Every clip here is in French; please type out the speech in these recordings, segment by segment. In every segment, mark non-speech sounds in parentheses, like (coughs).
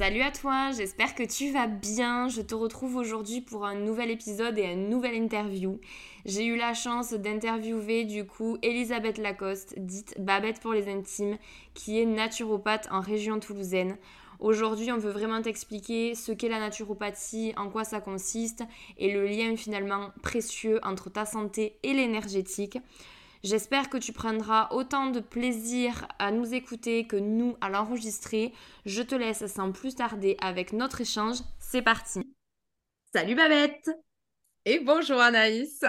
Salut à toi, j'espère que tu vas bien. Je te retrouve aujourd'hui pour un nouvel épisode et une nouvelle interview. J'ai eu la chance d'interviewer du coup Elisabeth Lacoste, dite Babette pour les intimes, qui est naturopathe en région toulousaine. Aujourd'hui, on veut vraiment t'expliquer ce qu'est la naturopathie, en quoi ça consiste et le lien finalement précieux entre ta santé et l'énergétique. J'espère que tu prendras autant de plaisir à nous écouter que nous à l'enregistrer. Je te laisse sans plus tarder avec notre échange. C'est parti. Salut Babette Et bonjour Anaïs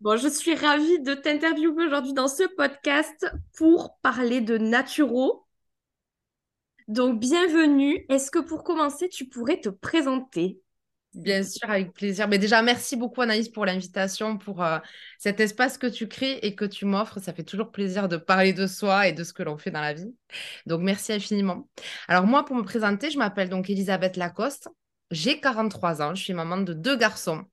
Bon, je suis ravie de t'interviewer aujourd'hui dans ce podcast pour parler de naturo. Donc, bienvenue. Est-ce que pour commencer, tu pourrais te présenter? Bien sûr, avec plaisir. Mais déjà, merci beaucoup Anaïs pour l'invitation, pour euh, cet espace que tu crées et que tu m'offres. Ça fait toujours plaisir de parler de soi et de ce que l'on fait dans la vie. Donc, merci infiniment. Alors, moi, pour me présenter, je m'appelle donc Elisabeth Lacoste. J'ai 43 ans. Je suis maman de deux garçons.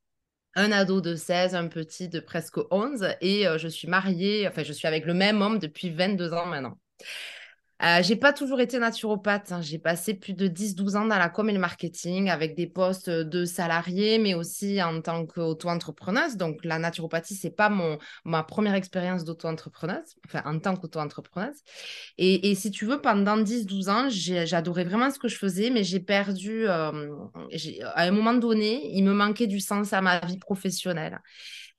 Un ado de 16, un petit de presque 11. Et euh, je suis mariée, enfin, je suis avec le même homme depuis 22 ans maintenant. Euh, j'ai pas toujours été naturopathe. Hein. J'ai passé plus de 10-12 ans dans la com et le marketing avec des postes de salariés, mais aussi en tant qu'auto-entrepreneuse. Donc, la naturopathie, c'est pas mon, ma première expérience d'auto-entrepreneuse, enfin, en tant qu'auto-entrepreneuse. Et, et, si tu veux, pendant 10-12 ans, j'adorais vraiment ce que je faisais, mais j'ai perdu, euh, à un moment donné, il me manquait du sens à ma vie professionnelle.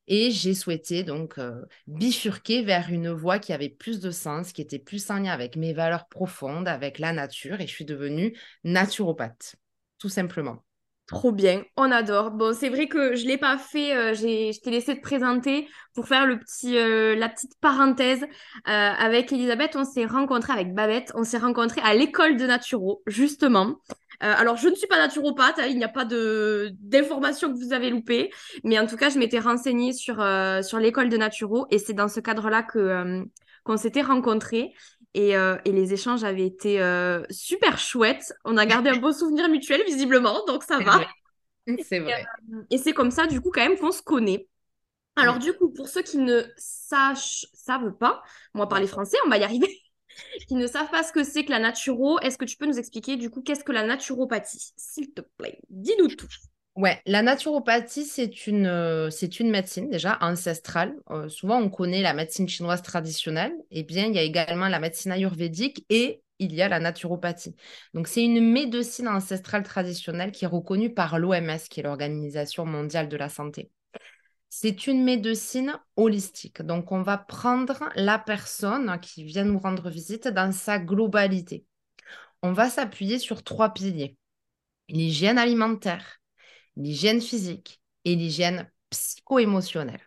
Et j'ai souhaité donc euh, bifurquer vers une voie qui avait plus de sens, qui était plus en lien avec mes valeurs profondes, avec la nature. Et je suis devenue naturopathe, tout simplement. Trop bien, on adore. Bon, c'est vrai que je ne l'ai pas fait, euh, je t'ai laissé te présenter pour faire euh, la petite parenthèse. avec Elisabeth, on s'est rencontrés avec Babette, on s'est rencontrés à l'école de Naturo, justement. Euh, alors, je ne suis pas naturopathe, hein, il n'y a pas de d'informations que vous avez loupées, mais en tout cas, je m'étais renseignée sur, euh, sur l'école de Naturo et c'est dans ce cadre-là que euh, qu'on s'était rencontrés. Et, et, les échanges avaient été super chouettes. On a gardé un beau (laughs) souvenir mutuel, visiblement, donc ça va. C'est vrai. Et, c'est comme ça, du coup, quand même, qu'on se connaît. Alors, du coup, pour ceux qui ne sachent, savent pas, moi, parler français, on va y arriver qui ne savent pas ce que c'est que la naturo, est-ce que tu peux nous expliquer du coup qu'est-ce que la naturopathie S'il te plaît, dis-nous tout. Ouais, la naturopathie, c'est une, euh, une médecine déjà ancestrale. Euh, souvent, on connaît la médecine chinoise traditionnelle. Eh bien, il y a également la médecine ayurvédique et il y a la naturopathie. Donc, c'est une médecine ancestrale traditionnelle qui est reconnue par l'OMS, qui est l'Organisation mondiale de la santé. C'est une médecine holistique. Donc, on va prendre la personne qui vient nous rendre visite dans sa globalité. On va s'appuyer sur trois piliers. L'hygiène alimentaire, l'hygiène physique et l'hygiène psycho-émotionnelle.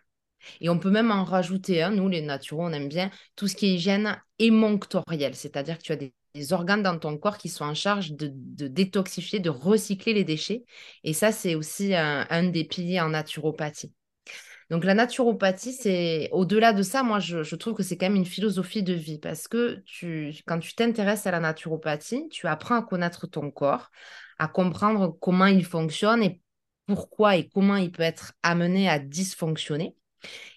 Et on peut même en rajouter un, nous les naturaux, on aime bien tout ce qui est hygiène émonctorielle, c'est-à-dire que tu as des, organes dans ton corps qui sont en charge de, détoxifier, de recycler les déchets. Et ça, c'est aussi un des piliers en naturopathie. Donc la naturopathie, c'est au-delà de ça, moi je, trouve que c'est quand même une philosophie de vie parce que tu, quand tu t'intéresses à la naturopathie, tu apprends à connaître ton corps, à comprendre comment il fonctionne et pourquoi et comment il peut être amené à dysfonctionner.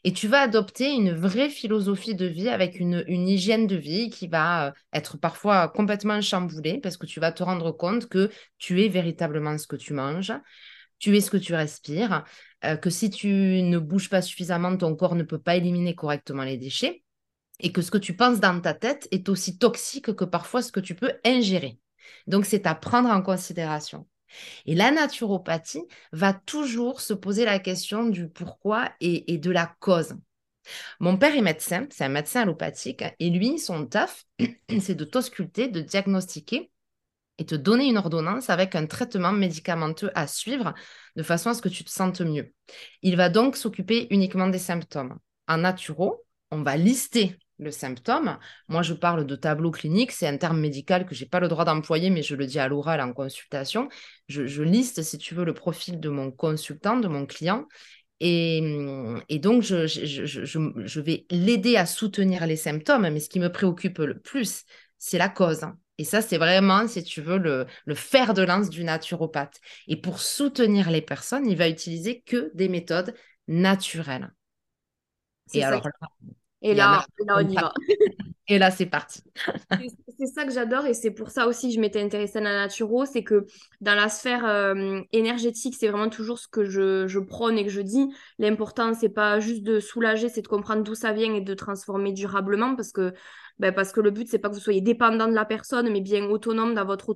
Et tu vas adopter une vraie philosophie de vie avec une, une, hygiène de vie qui va euh, être parfois complètement chamboulée parce que tu vas te rendre compte que tu es véritablement ce que tu manges, tu es ce que tu respires, euh, que si tu ne bouges pas suffisamment, ton corps ne peut pas éliminer correctement les déchets, et que ce que tu penses dans ta tête est aussi toxique que parfois ce que tu peux ingérer. Donc, c'est à prendre en considération. Et la naturopathie va toujours se poser la question du pourquoi et, et de la cause. Mon père est médecin, c'est un médecin allopathique, et lui, son taf, (clears throat) c'est de t'ausculter, de diagnostiquer et te donner une ordonnance avec un traitement médicamenteux à suivre de façon à ce que tu te sentes mieux. Il va donc s'occuper uniquement des symptômes. En naturo, on va lister le symptôme. Moi, je parle de tableau clinique, c'est un terme médical que je n'ai pas le droit d'employer, mais je le dis à l'oral en consultation. Je, liste, si tu veux, le profil de mon consultant, de mon client, Et, donc, je vais l'aider à soutenir les symptômes, mais ce qui me préoccupe le plus, c'est la cause. Et ça, c'est vraiment, si tu veux, le, le fer de lance du naturopathe. Et pour soutenir les personnes, il va utiliser que des méthodes naturelles. Et alors là, et là, là, on y va. (laughs) Et là, c'est parti. c'est ça que j'adore et c'est pour ça aussi que je m'étais intéressée à la naturo, c'est que dans la sphère euh, énergétique, c'est vraiment toujours ce que je, je prône et que je dis. L'important, c'est pas juste de soulager, c'est de comprendre d'où ça vient et de transformer durablement parce que ben parce que le but, c'est pas que vous soyez dépendant de la personne, mais bien autonome dans votre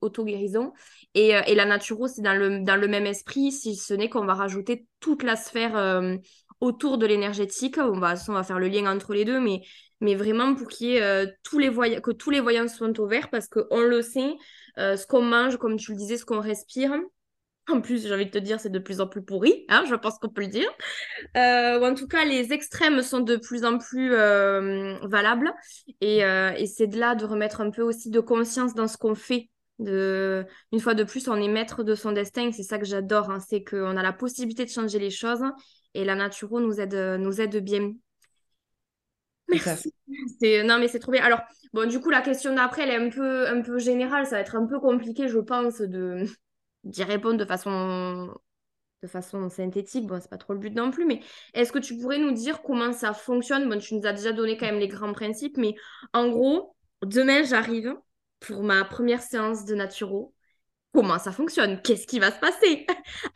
auto-guérison. et, euh, et, la naturo, c'est dans le, dans le même esprit, si ce n'est qu'on va rajouter toute la sphère euh, autour de l'énergétique. On va, on va faire le lien entre les deux, mais, mais vraiment pour qu'il y ait, euh, tous les que tous les voyants soient au vert, parce qu'on le sait, ce qu'on mange, comme tu le disais, ce qu'on respire, en plus, j'ai envie de te dire, c'est de plus en plus pourri, hein, je pense qu'on peut le dire. Euh, ou en tout cas, les extrêmes sont de plus en plus euh, valables. Et, euh, et c'est de là de remettre un peu aussi de conscience dans ce qu'on fait. De... Une fois de plus, on est maître de son destin. C'est ça que j'adore. Hein, c'est qu'on a la possibilité de changer les choses. Et la naturo nous aide, nous aide bien. Merci. Non, mais c'est trop bien. Alors, bon, du coup, la question d'après, elle est un peu, un peu générale. Ça va être un peu compliqué, je pense, de d'y répondre de façon de façon synthétique, bon, c'est pas trop le but non plus, mais est-ce que tu pourrais nous dire comment ça fonctionne? Bon, tu nous as déjà donné quand même les grands principes, mais en gros, demain, j'arrive pour ma première séance de naturo. Comment ça fonctionne? Qu'est-ce qui va se passer?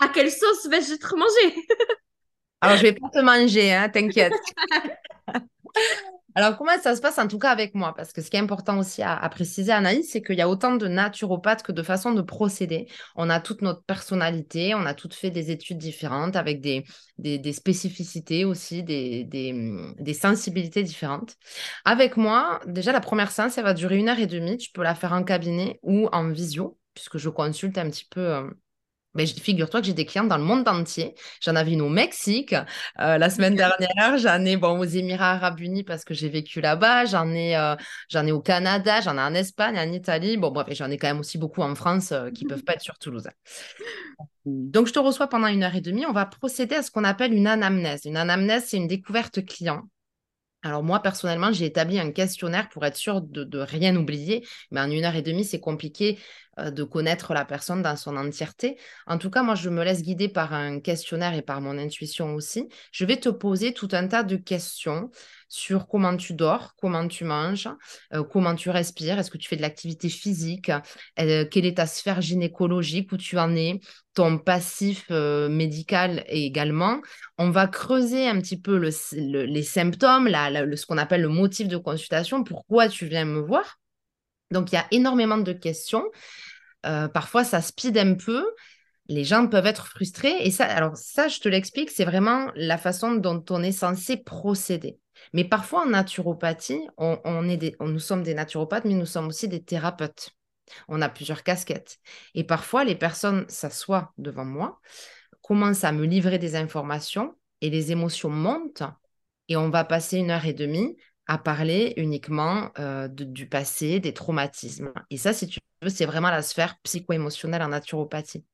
À quelle sauce vais-je être mangée Alors, je vais pas te manger, hein, t'inquiète. (laughs) Alors, comment ça se passe en tout cas avec moi? Parce que ce qui est important aussi à, préciser, Anaïs, c'est qu'il y a autant de naturopathes que de façons de procéder. On a toute notre personnalité, on a toutes fait des études différentes avec des, des, spécificités aussi, des, des, sensibilités différentes. Avec moi, déjà, la première séance, ça va durer une heure et demie. Tu peux la faire en cabinet ou en visio, puisque je consulte un petit peu. Euh, ben, figure-toi que j'ai des clients dans le monde entier. J'en avais une au Mexique euh, la semaine dernière. J'en ai bon, aux Émirats Arabes Unis parce que j'ai vécu là-bas. J'en ai, euh, j'en ai au Canada. J'en ai en Espagne, en Italie. Bon, bref, j'en ai quand même aussi beaucoup en France euh, qui ne peuvent pas être sur Toulouse. (laughs) Donc, je te reçois pendant une heure et demie. On va procéder à ce qu'on appelle une anamnèse. Une anamnèse, c'est une découverte client. Alors moi, personnellement, j'ai établi un questionnaire pour être sûr de, de rien oublier, mais en une heure et demie, c'est compliqué de connaître la personne dans son entièreté. En tout cas, moi, je me laisse guider par un questionnaire et par mon intuition aussi. Je vais te poser tout un tas de questions sur comment tu dors, comment tu manges, euh, comment tu respires, est-ce que tu fais de l'activité physique, euh, quelle est ta sphère gynécologique, où tu en es, ton passif médical également. On va creuser un petit peu les symptômes, ce qu'on appelle le motif de consultation, pourquoi tu viens me voir. Donc, il y a énormément de questions. Euh, parfois, ça speed un peu. Les gens peuvent être frustrés. Et ça, alors ça, je te l'explique, c'est vraiment la façon dont on est censé procéder. Mais parfois, en naturopathie, on, est des, nous sommes des naturopathes, mais nous sommes aussi des thérapeutes. On a plusieurs casquettes. Et parfois, les personnes s'assoient devant moi, commencent à me livrer des informations et les émotions montent. Et on va passer une heure et demie à parler uniquement euh, du passé, des traumatismes. Et ça, si tu veux, c'est vraiment la sphère psycho-émotionnelle en naturopathie.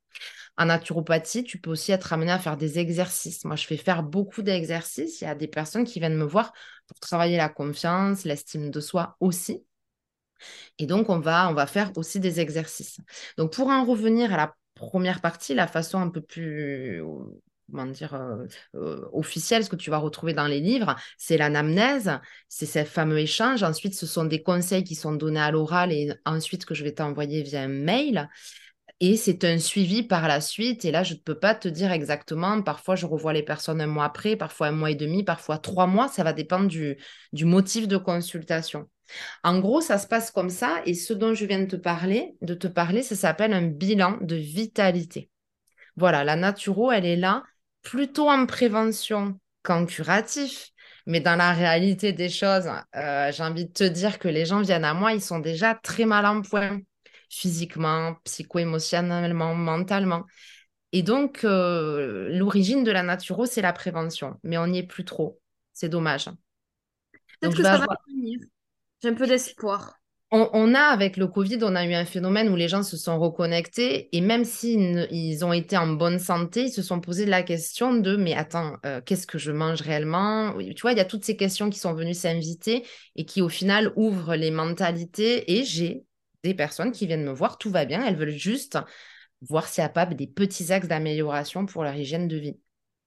En naturopathie, tu peux aussi être amené à faire des exercices. Moi, je fais faire beaucoup d'exercices. Il y a des personnes qui viennent me voir pour travailler la confiance, l'estime de soi aussi. Et donc, on va, on va faire aussi des exercices. Donc, pour en revenir à la première partie, la façon un peu plus comment dire, euh, euh, officiel, ce que tu vas retrouver dans les livres, c'est l'anamnèse, c'est ce fameux échange. Ensuite, ce sont des conseils qui sont donnés à l'oral et ensuite que je vais t'envoyer via un mail. Et c'est un suivi par la suite. Et là, je ne peux pas te dire exactement. Parfois, je revois les personnes un mois après, parfois un mois et demi, parfois trois mois. Ça va dépendre du, du motif de consultation. En gros, ça se passe comme ça. Et ce dont je viens de te parler, de te parler, ça s'appelle un bilan de vitalité. Voilà, la naturo, elle est là plutôt en prévention qu'en curatif. Mais dans la réalité des choses, euh, j'ai envie de te dire que les gens viennent à moi, ils sont déjà très mal en point, physiquement, psycho-émotionnellement, mentalement. Et donc, euh, l'origine de la naturo, c'est la prévention. Mais on n'y est plus trop. C'est dommage. Peut-être que ça va venir. J'ai un peu d'espoir. On, a, avec le Covid, on a eu un phénomène où les gens se sont reconnectés et même s'ils ils ont été en bonne santé, ils se sont posé la question de mais attends, euh, qu'est-ce que je mange réellement? Tu vois, il y a toutes ces questions qui sont venues s'inviter et qui au final ouvrent les mentalités. Et j'ai des personnes qui viennent me voir, tout va bien, elles veulent juste voir s'il n'y a des petits axes d'amélioration pour leur hygiène de vie.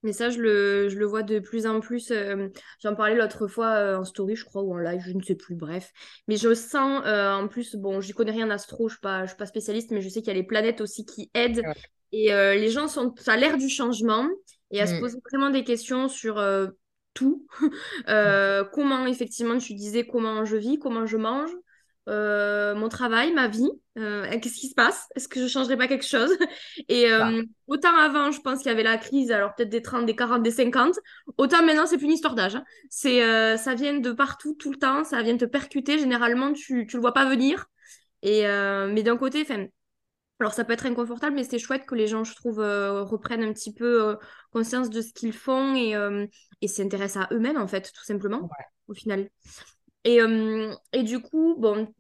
Mais ça, je le, je le vois de plus en plus. Euh, j'en parlais l'autre fois euh, en story, je crois, ou en live, je ne sais plus, bref. Mais je sens, euh, en plus, bon, j'y connais rien en astro, je ne suis, pas spécialiste, mais je sais qu'il y a les planètes aussi qui aident. Et les gens sont à l'ère du changement et à se mm. poser vraiment des questions sur tout. (laughs) comment, effectivement, tu disais comment je vis, comment je mange. Euh, mon travail, ma vie, euh, qu'est-ce qui se passe? Est-ce que je changerais pas quelque chose? (laughs) Et euh, autant avant, je pense qu'il y avait la crise, alors peut-être des 30, des 40, des 50, autant maintenant, c'est plus une histoire d'âge. Hein. C'est, ça vient de partout, tout le temps, ça vient te percuter. Généralement, tu, tu le vois pas venir. Et, mais d'un côté, alors ça peut être inconfortable, mais c'est chouette que les gens, je trouve, reprennent un petit peu conscience de ce qu'ils font et, et s'intéressent à eux-mêmes, en fait, tout simplement, au final. Et, euh, et du coup, bon,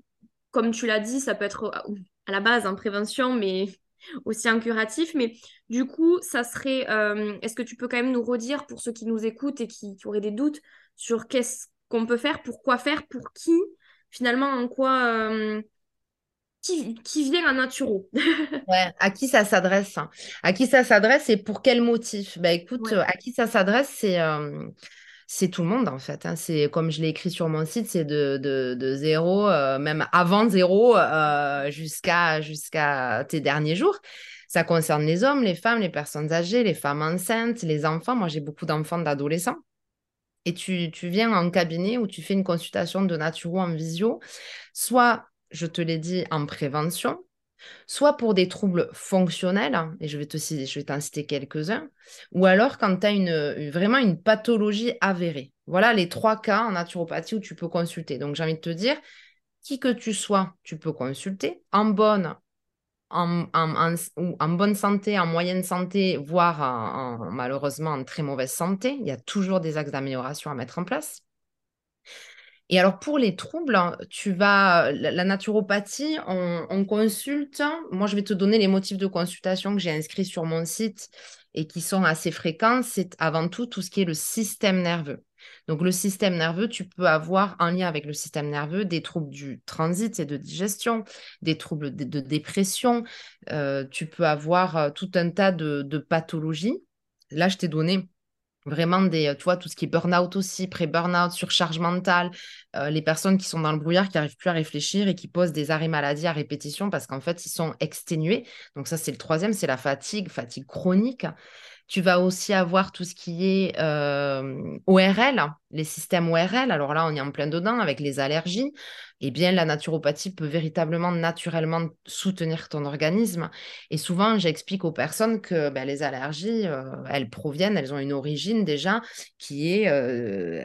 comme tu l'as dit, ça peut être euh, à la base en prévention, mais (laughs) aussi en curatif. Mais du coup, ça serait. Euh, est-ce que tu peux quand même nous redire pour ceux qui nous écoutent et qui, auraient des doutes sur qu'est-ce qu'on peut faire, pour quoi faire, pour qui, finalement, en quoi. qui, qui, vient à Naturo? (laughs) Ouais, À qui ça s'adresse hein? À qui ça s'adresse et pour quel motif? Bah, Écoute, à qui ça s'adresse, c'est c'est tout le monde en fait. Hein. C'est comme je l'ai écrit sur mon site, c'est de, de, zéro, euh, même avant zéro, euh, jusqu'à jusqu'à tes derniers jours. Ça concerne les hommes, les femmes, les personnes âgées, les femmes enceintes, les enfants. Moi, j'ai beaucoup d'enfants, d'adolescents. Et tu, tu, viens en cabinet où tu fais une consultation de naturo en visio, soit, je te l'ai dit, en prévention, soit pour des troubles fonctionnels, hein, et je vais, t'en citer quelques-uns, ou alors quand tu as une, vraiment une pathologie avérée. Voilà les trois cas en naturopathie où tu peux consulter. Donc j'ai envie de te dire, qui que tu sois, tu peux consulter en bonne, en, en, bonne santé, en moyenne santé, voire malheureusement en très mauvaise santé. Il y a toujours des axes d'amélioration à mettre en place. Et alors pour les troubles, hein, tu vas la, naturopathie, on, consulte. Moi, je vais te donner les motifs de consultation que j'ai inscrits sur mon site et qui sont assez fréquents. C'est avant tout tout ce qui est le système nerveux. Donc le système nerveux, tu peux avoir en lien avec le système nerveux des troubles du transit et de digestion, des troubles de, dépression. Euh, tu peux avoir euh, tout un tas de, de pathologies. Là, je t'ai donné vraiment des, euh, tu vois, tout ce qui est burn-out aussi, pré-burn-out, surcharge mentale, euh, les personnes qui sont dans le brouillard, qui n'arrivent plus à réfléchir et qui posent des arrêts maladie à répétition parce qu'en fait, ils sont exténués. Donc ça, c'est le troisième, c'est la fatigue, fatigue chronique. Tu vas aussi avoir tout ce qui est euh, ORL, les systèmes ORL. Alors là, on est en plein dedans avec les allergies. Eh bien, la naturopathie peut véritablement, naturellement soutenir ton organisme. Et souvent, j'explique aux personnes que ben, les allergies, euh, elles proviennent, elles ont une origine déjà qui est euh,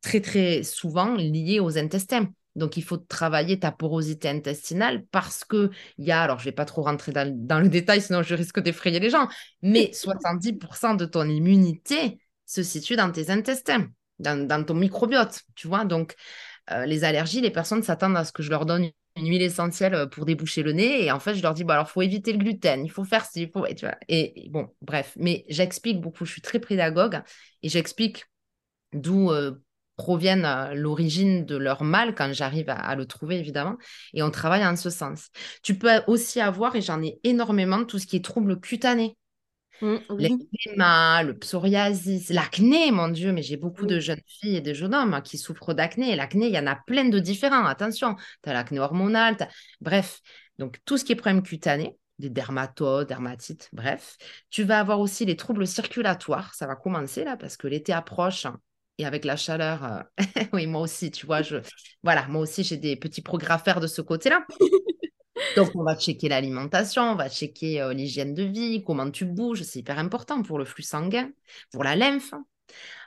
très, très souvent liée aux intestins. Donc, il faut travailler ta porosité intestinale parce que il y a, alors je ne vais pas trop rentrer dans, le détail, sinon je risque d'effrayer les gens, mais (laughs) 70% de ton immunité se situe dans tes intestins, dans, ton microbiote, tu vois? Donc, euh, les allergies, les personnes s'attendent à ce que je leur donne une huile essentielle euh, pour déboucher le nez. Et en fait, je leur dis, bon, alors, il faut éviter le gluten, il faut faire ci, il faut... Et, tu vois, et, bon, bref. Mais j'explique beaucoup, je suis très pédagogue et j'explique d'où euh, proviennent euh, l'origine de leur mal quand j'arrive à, le trouver, évidemment. Et on travaille en ce sens. Tu peux aussi avoir, et j'en ai énormément, tout ce qui est troubles cutanés. Mmh, le psoriasis, l'acné, mon Dieu, mais j'ai beaucoup de jeunes filles et de jeunes hommes qui souffrent d'acné. Et l'acné, il y en a plein de différents. Attention, tu as l'acné hormonal, bref. Donc, tout ce qui est problème cutané, des dermatodes, dermatites, bref. Tu vas avoir aussi les troubles circulatoires. Ça va commencer là parce que l'été approche et avec la chaleur, euh, (laughs) oui, moi aussi, tu vois, je, voilà, moi aussi, j'ai des petits progrès à faire de ce côté-là. Donc, on va checker l'alimentation, on va checker euh, l'hygiène de vie, comment tu bouges, c'est hyper important pour le flux sanguin, pour la lymphe.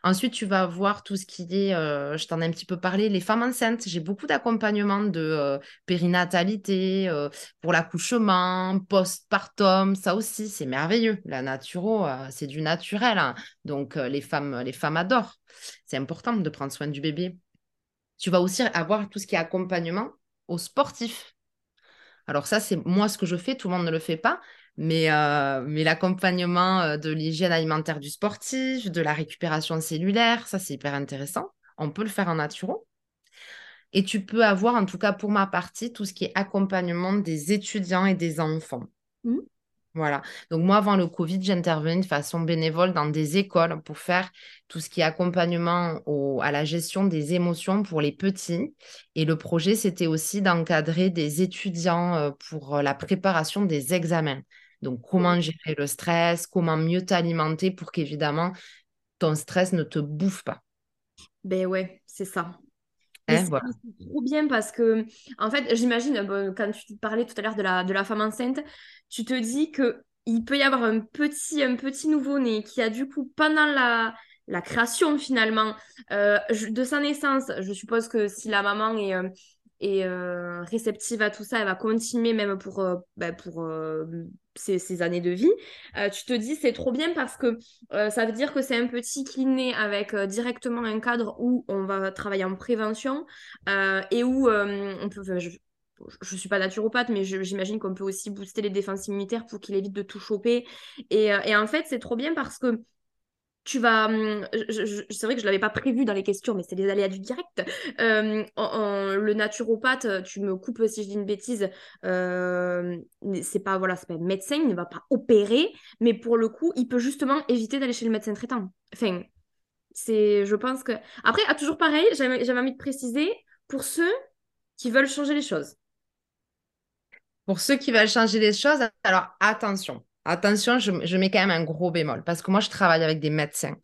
Ensuite, tu vas voir tout ce qui est, euh, je t'en ai un petit peu parlé, les femmes enceintes. J'ai beaucoup d'accompagnement de euh, périnatalité, euh, pour l'accouchement, postpartum. Ça aussi, c'est merveilleux. La naturo, c'est du naturel. Hein. Donc, les, femmes, les femmes adorent. C'est important de prendre soin du bébé. Tu vas aussi avoir tout ce qui est accompagnement aux sportifs. Alors ça, c'est moi ce que je fais, tout le monde ne le fait pas, mais, euh, mais l'accompagnement euh, de l'hygiène alimentaire du sportif, de la récupération cellulaire, ça c'est hyper intéressant. On peut le faire en naturo. Et tu peux avoir, en tout cas pour ma partie, tout ce qui est accompagnement des étudiants et des enfants. Mmh. Voilà. Donc moi, avant le Covid, j'intervenais de façon bénévole dans des écoles pour faire tout ce qui est accompagnement à la gestion des émotions pour les petits. Et le projet, c'était aussi d'encadrer des étudiants euh, pour la préparation des examens. Donc comment gérer le stress, comment mieux t'alimenter pour qu'évidemment ton stress ne te bouffe pas. Ben ouais, c'est ça. Hein, c'est trop bien parce que, en fait, j'imagine, quand tu parlais tout à l'heure de la, de la femme enceinte, tu te dis que il peut y avoir un petit, un petit nouveau-né qui a du coup, pendant la, la création finalement euh, de sa naissance, je suppose que si la maman est, euh, est euh, réceptive à tout ça, elle va continuer même pour, bah, pour ces, années de vie, tu te dis c'est trop bien parce que ça veut dire que c'est un petit qui naît avec directement un cadre où on va travailler en prévention et où on peut, je ne suis pas naturopathe, mais j'imagine qu'on peut aussi booster les défenses immunitaires pour qu'il évite de tout choper. Et, et en fait, c'est trop bien parce que tu vas. Hum, c'est vrai que je ne l'avais pas prévu dans les questions, mais c'est les aléas du direct. Euh, le naturopathe, tu me coupes si je dis une bêtise, euh, c'est pas voilà, pas médecin, il ne va pas opérer, mais pour le coup, il peut justement éviter d'aller chez le médecin traitant. Enfin, c'est, je pense que. Après, à toujours pareil, j'avais envie de préciser pour ceux qui veulent changer les choses. Pour ceux qui veulent changer les choses, alors attention. Attention, je, mets quand même un gros bémol parce que moi, je travaille avec des médecins.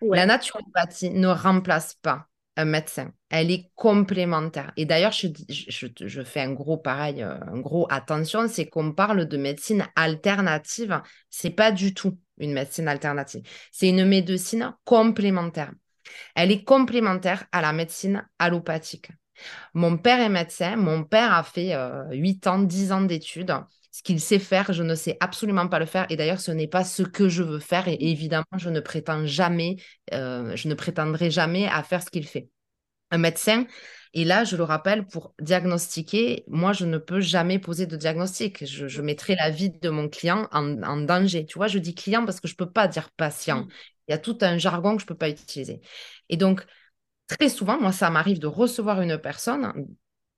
La naturopathie ne remplace pas un médecin. Elle est complémentaire. Et d'ailleurs, je, je, fais un gros pareil, euh, un gros attention, c'est qu'on parle de médecine alternative. C'est pas du tout une médecine alternative. C'est une médecine complémentaire. Elle est complémentaire à la médecine allopathique. Mon père est médecin. Mon père a fait 8 euh, ans, 10 ans d'études ce qu'il sait faire, je ne sais absolument pas le faire. Et d'ailleurs, ce n'est pas ce que je veux faire. Et mmh. évidemment, je ne prétends jamais, euh, je ne prétendrai jamais à faire ce qu'il fait. Un médecin, et là, je le rappelle, pour diagnostiquer, moi, je ne peux jamais poser de diagnostic. Je, mettrai la vie de mon client en, danger. Tu vois, je dis client parce que je ne peux pas dire patient. Mmh. Il y a tout un jargon que je ne peux pas utiliser. Et donc, très souvent, moi, ça m'arrive de recevoir une personne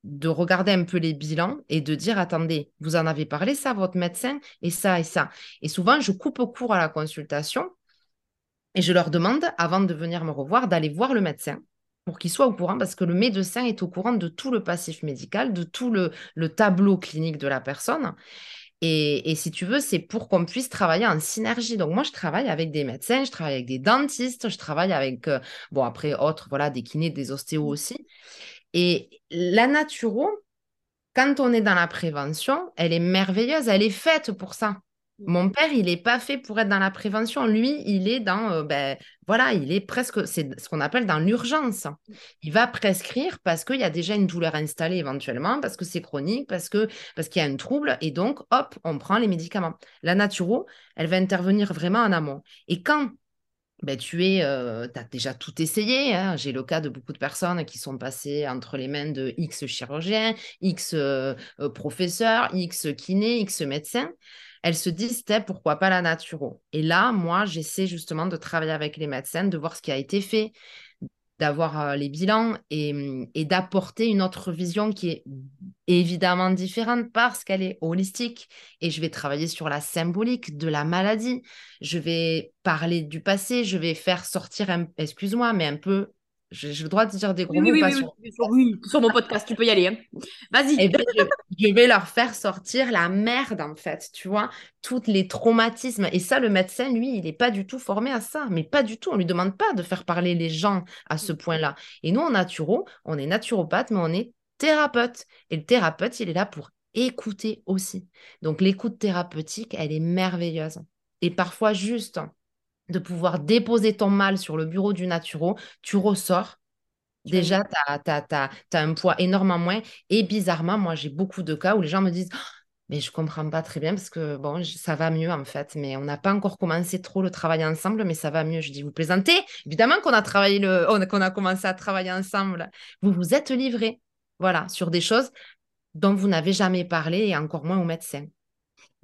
de regarder un peu les bilans et de dire attendez, vous en avez parlé ça votre médecin et ça et ça. Et souvent, je coupe au cours à la consultation et je leur demande, avant de venir me revoir, d'aller voir le médecin pour qu'il soit au courant, parce que le médecin est au courant de tout le passif médical, de tout le, tableau clinique de la personne. Et, si tu veux, c'est pour qu'on puisse travailler en synergie. Donc moi, je travaille avec des médecins, je travaille avec des dentistes, je travaille avec, euh, bon, après, autres, voilà, des kinés, des ostéos aussi. Et la naturo, quand on est dans la prévention, elle est merveilleuse, elle est faite pour ça. Mon père, il n'est pas fait pour être dans la prévention. Lui, il est dans, euh, ben, voilà, il est presque, c'est ce qu'on appelle dans l'urgence. Il va prescrire parce qu'il y a déjà une douleur installée éventuellement, parce que c'est chronique, parce que parce qu'il y a un trouble, et donc, hop, on prend les médicaments. La naturo, elle va intervenir vraiment en amont. Et quand ben, tu es, as déjà tout essayé. Hein. J'ai le cas de beaucoup de personnes qui sont passées entre les mains de X chirurgiens, X euh, professeurs, X kinés, X médecins. Elles se disent, pourquoi pas la naturo? Et là, moi, j'essaie justement de travailler avec les médecins, de voir ce qui a été fait, d'avoir les bilans mmh, et, d'apporter une autre vision qui est évidemment différente parce qu'elle est holistique. Et je vais travailler sur la symbolique de la maladie. Je vais parler du passé, je vais faire sortir, excuse-moi, mais un peu j'ai le droit de dire des gros mots. Oui, oui, sur... mon podcast, tu peux y aller. Hein. Vas-y. Eh ben, je, vais leur faire sortir la merde, en fait, tu vois, tous les traumatismes. Et ça, le médecin, lui, il n'est pas du tout formé à ça, mais pas du tout. On ne lui demande pas de faire parler les gens à ce point-là. Et nous, en naturo, on est naturopathe, mais on est thérapeute. Et le thérapeute, il est là pour écouter aussi. Donc, l'écoute thérapeutique, elle est merveilleuse. Et parfois, juste de pouvoir déposer ton mal sur le bureau du naturo, tu ressors. Déjà, tu as, un poids énormément moins. Et bizarrement, moi, j'ai beaucoup de cas où les gens me disent «Oh, Mais je comprends pas très bien parce que bon, ça va mieux en fait. Mais on n'a pas encore commencé trop le travail ensemble, mais ça va mieux. Je dis Vous plaisantez? Évidemment qu'on a, travaillé le... (laughs) qu'on a commencé à travailler ensemble. Vous vous êtes livrés voilà, sur des choses dont vous n'avez jamais parlé et encore moins au médecin.